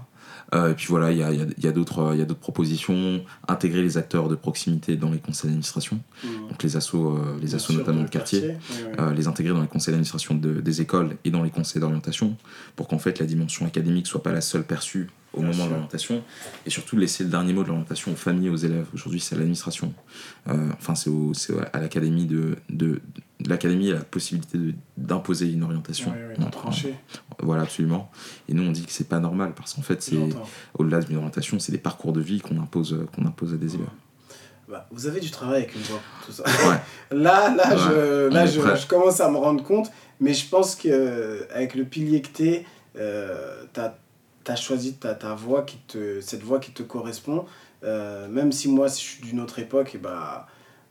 Euh, et puis voilà, il y a, il y a- il y a d'autres il y a d'autres propositions. Intégrer les acteurs de proximité dans les conseils d'administration, Mmh. donc les assos, euh, les assos notamment de quartier. Euh, les intégrer dans les conseils d'administration de- des écoles et dans les conseils d'orientation pour qu'en fait la dimension académique soit pas la seule perçue au Bien moment sûr. de l'orientation et surtout laisser le dernier mot de l'orientation aux familles et aux élèves. Aujourd'hui, c'est à l'administration. Euh, enfin, c'est à l'académie de, de, de l'académie a la possibilité d'imposer une orientation. Voilà, absolument. Et nous, on dit que c'est pas normal parce qu'en fait, c'est au-delà d'une orientation, c'est des parcours de vie qu'on impose, euh, qu'on impose à des élèves. Bah, vous avez du travail avec une voix pour tout ça. Ouais. (laughs) Là, là, Ouais, je, là je, commence à me rendre compte, mais je pense que avec le pilier que t'es, euh, t'as as choisi ta, ta voix qui te, cette voix qui te correspond. Euh, même si moi, si je suis d'une autre époque, et bah,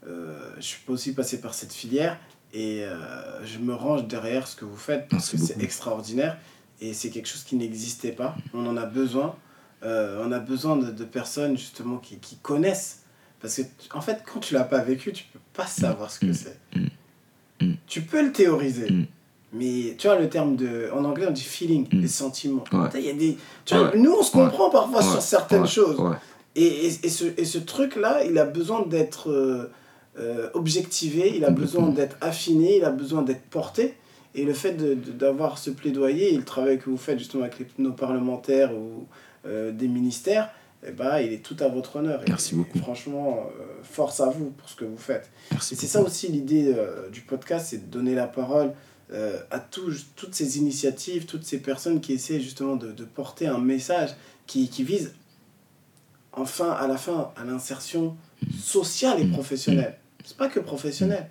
euh, je suis pas aussi passé par cette filière et euh, je me range derrière ce que vous faites parce Merci que c'est extraordinaire et c'est quelque chose qui n'existait pas. On en a besoin. On a besoin de, de personnes justement qui, qui connaissent. Parce que, en fait, quand tu l'as pas vécu, tu peux pas savoir ce que Mm. c'est. Mm. Mm. Tu peux le théoriser. Mais tu vois, le terme de. En anglais, on dit feeling, Mm. les sentiments. Ouais. Y a des. Tu vois, Ouais. nous, on se Ouais. comprend parfois sur certaines choses. Et, et, et ce, et ce truc-là, il a besoin d'être euh, euh, objectivé, il a besoin d'être affiné, il a besoin d'être porté. Et le fait de- de- d'avoir ce plaidoyer et le travail que vous faites justement avec les, nos parlementaires ou euh, des ministères, eh ben, il est tout à votre honneur. Et- Merci beaucoup. et franchement, euh, force à vous pour ce que vous faites. C'est ça aussi l'idée euh, du podcast, c'est de donner la parole euh, à tous- toutes ces initiatives, toutes ces personnes qui essaient justement de, de porter un message qui, qui vise enfin à la fin à l'insertion sociale et Mm. professionnelle. C'est pas que professionnel.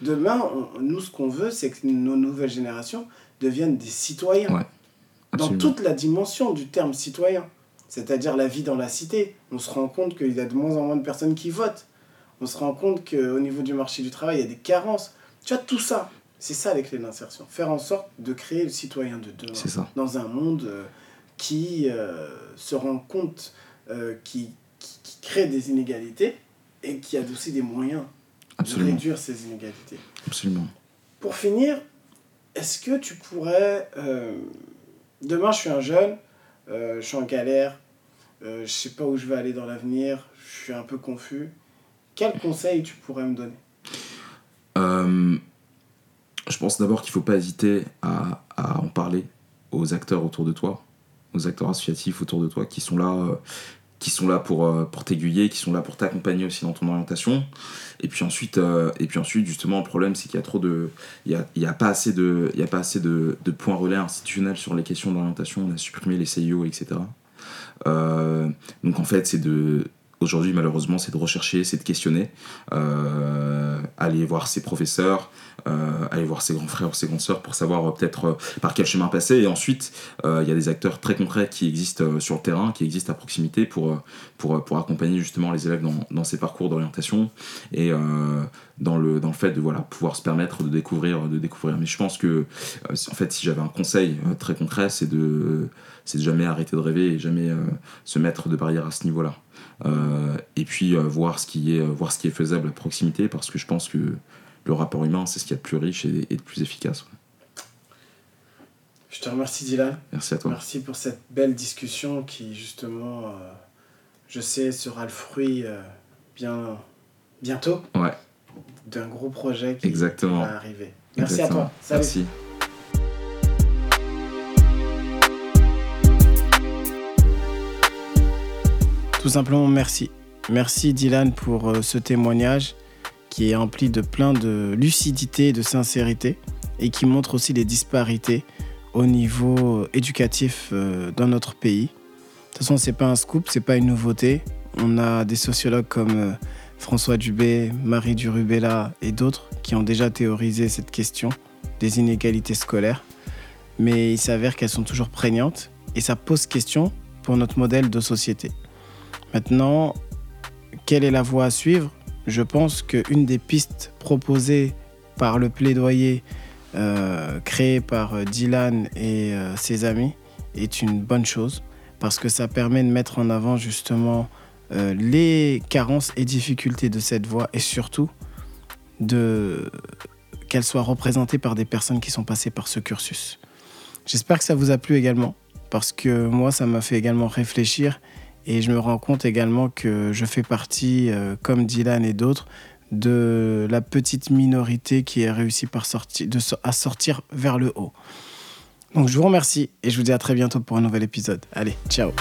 Demain, on- nous, ce qu'on veut, c'est que nos nouvelles générations deviennent des citoyens Ouais, dans toute la dimension du terme citoyen, c'est-à-dire la vie dans la cité. On se rend compte qu'il y a de moins en moins de personnes qui votent. On se rend compte qu'au niveau du marché du travail, il y a des carences. Tu vois, tout ça, c'est ça les clés de l'insertion. Faire en sorte de créer le citoyen de demain ça. dans un monde euh, qui euh, se rend compte, euh, qui, qui, qui crée des inégalités et qui a aussi des moyens de réduire ces inégalités. Absolument. Pour finir, est-ce que tu pourrais... demain, je suis un jeune, je suis en galère, je sais pas où je vais aller dans l'avenir, je suis un peu confus. Quel conseil tu pourrais me donner? Je pense d'abord qu'il ne faut pas hésiter à, à en parler aux acteurs autour de toi, aux acteurs associatifs autour de toi qui sont là, euh, qui sont là pour, euh, pour t'aiguiller, qui sont là pour t'accompagner aussi dans ton orientation. Et puis ensuite, euh, et puis ensuite justement, le problème, c'est qu'il y a trop de. Il n'y a, a, pas assez, de, a pas assez de, de, points relais institutionnels sur les questions d'orientation. On a supprimé les CIO, etc. donc en fait, c'est de aujourd'hui malheureusement c'est de rechercher, c'est de questionner, euh, aller voir ses professeurs, euh, aller voir ses grands frères ou ses grandes sœurs pour savoir euh, peut-être par quel chemin passer. Et ensuite, il y a des acteurs très concrets qui existent sur le terrain, qui existent à proximité pour, pour, pour accompagner justement les élèves dans, dans ces parcours d'orientation et dans, le, dans le fait de voilà, pouvoir se permettre de découvrir. De découvrir. Mais je pense que en fait si j'avais un conseil très concret, c'est de, de jamais arrêter de rêver et jamais se mettre de barrière à ce niveau-là. Euh, et puis euh, voir, ce qui est, voir ce qui est faisable à proximité, parce que je pense que le rapport humain, c'est ce qui est le plus riche et, le plus efficace. Je te remercie Dylan. Merci à toi. Merci pour cette belle discussion qui justement, euh, je sais, sera le fruit bien bientôt. Ouais. D'un gros projet qui Exactement. va arriver. Merci à toi. Merci. Tout simplement merci. Merci Dylan pour euh, ce témoignage qui est rempli de plein de lucidité et de sincérité et qui montre aussi les disparités au niveau éducatif euh, dans notre pays. De toute façon, c'est pas un scoop, c'est pas une nouveauté. On a des sociologues comme euh, François Dubé, Marie Durubella et d'autres qui ont déjà théorisé cette question des inégalités scolaires. Mais il s'avère qu'elles sont toujours prégnantes et ça pose question pour notre modèle de société. Maintenant, quelle est la voie à suivre? Je pense qu'une des pistes proposées par le plaidoyer euh, créé par euh, Dylan et euh, ses amis est une bonne chose parce que ça permet de mettre en avant justement les carences et difficultés de cette voie et surtout de qu'elle soit représentée par des personnes qui sont passées par ce cursus. J'espère que ça vous a plu également parce que moi ça m'a fait également réfléchir et je me rends compte également que je fais partie, euh, comme Dylan et d'autres, de la petite minorité qui a réussi par de, à sortir vers le haut. Donc je vous remercie et je vous dis à très bientôt pour un nouvel épisode. Allez, ciao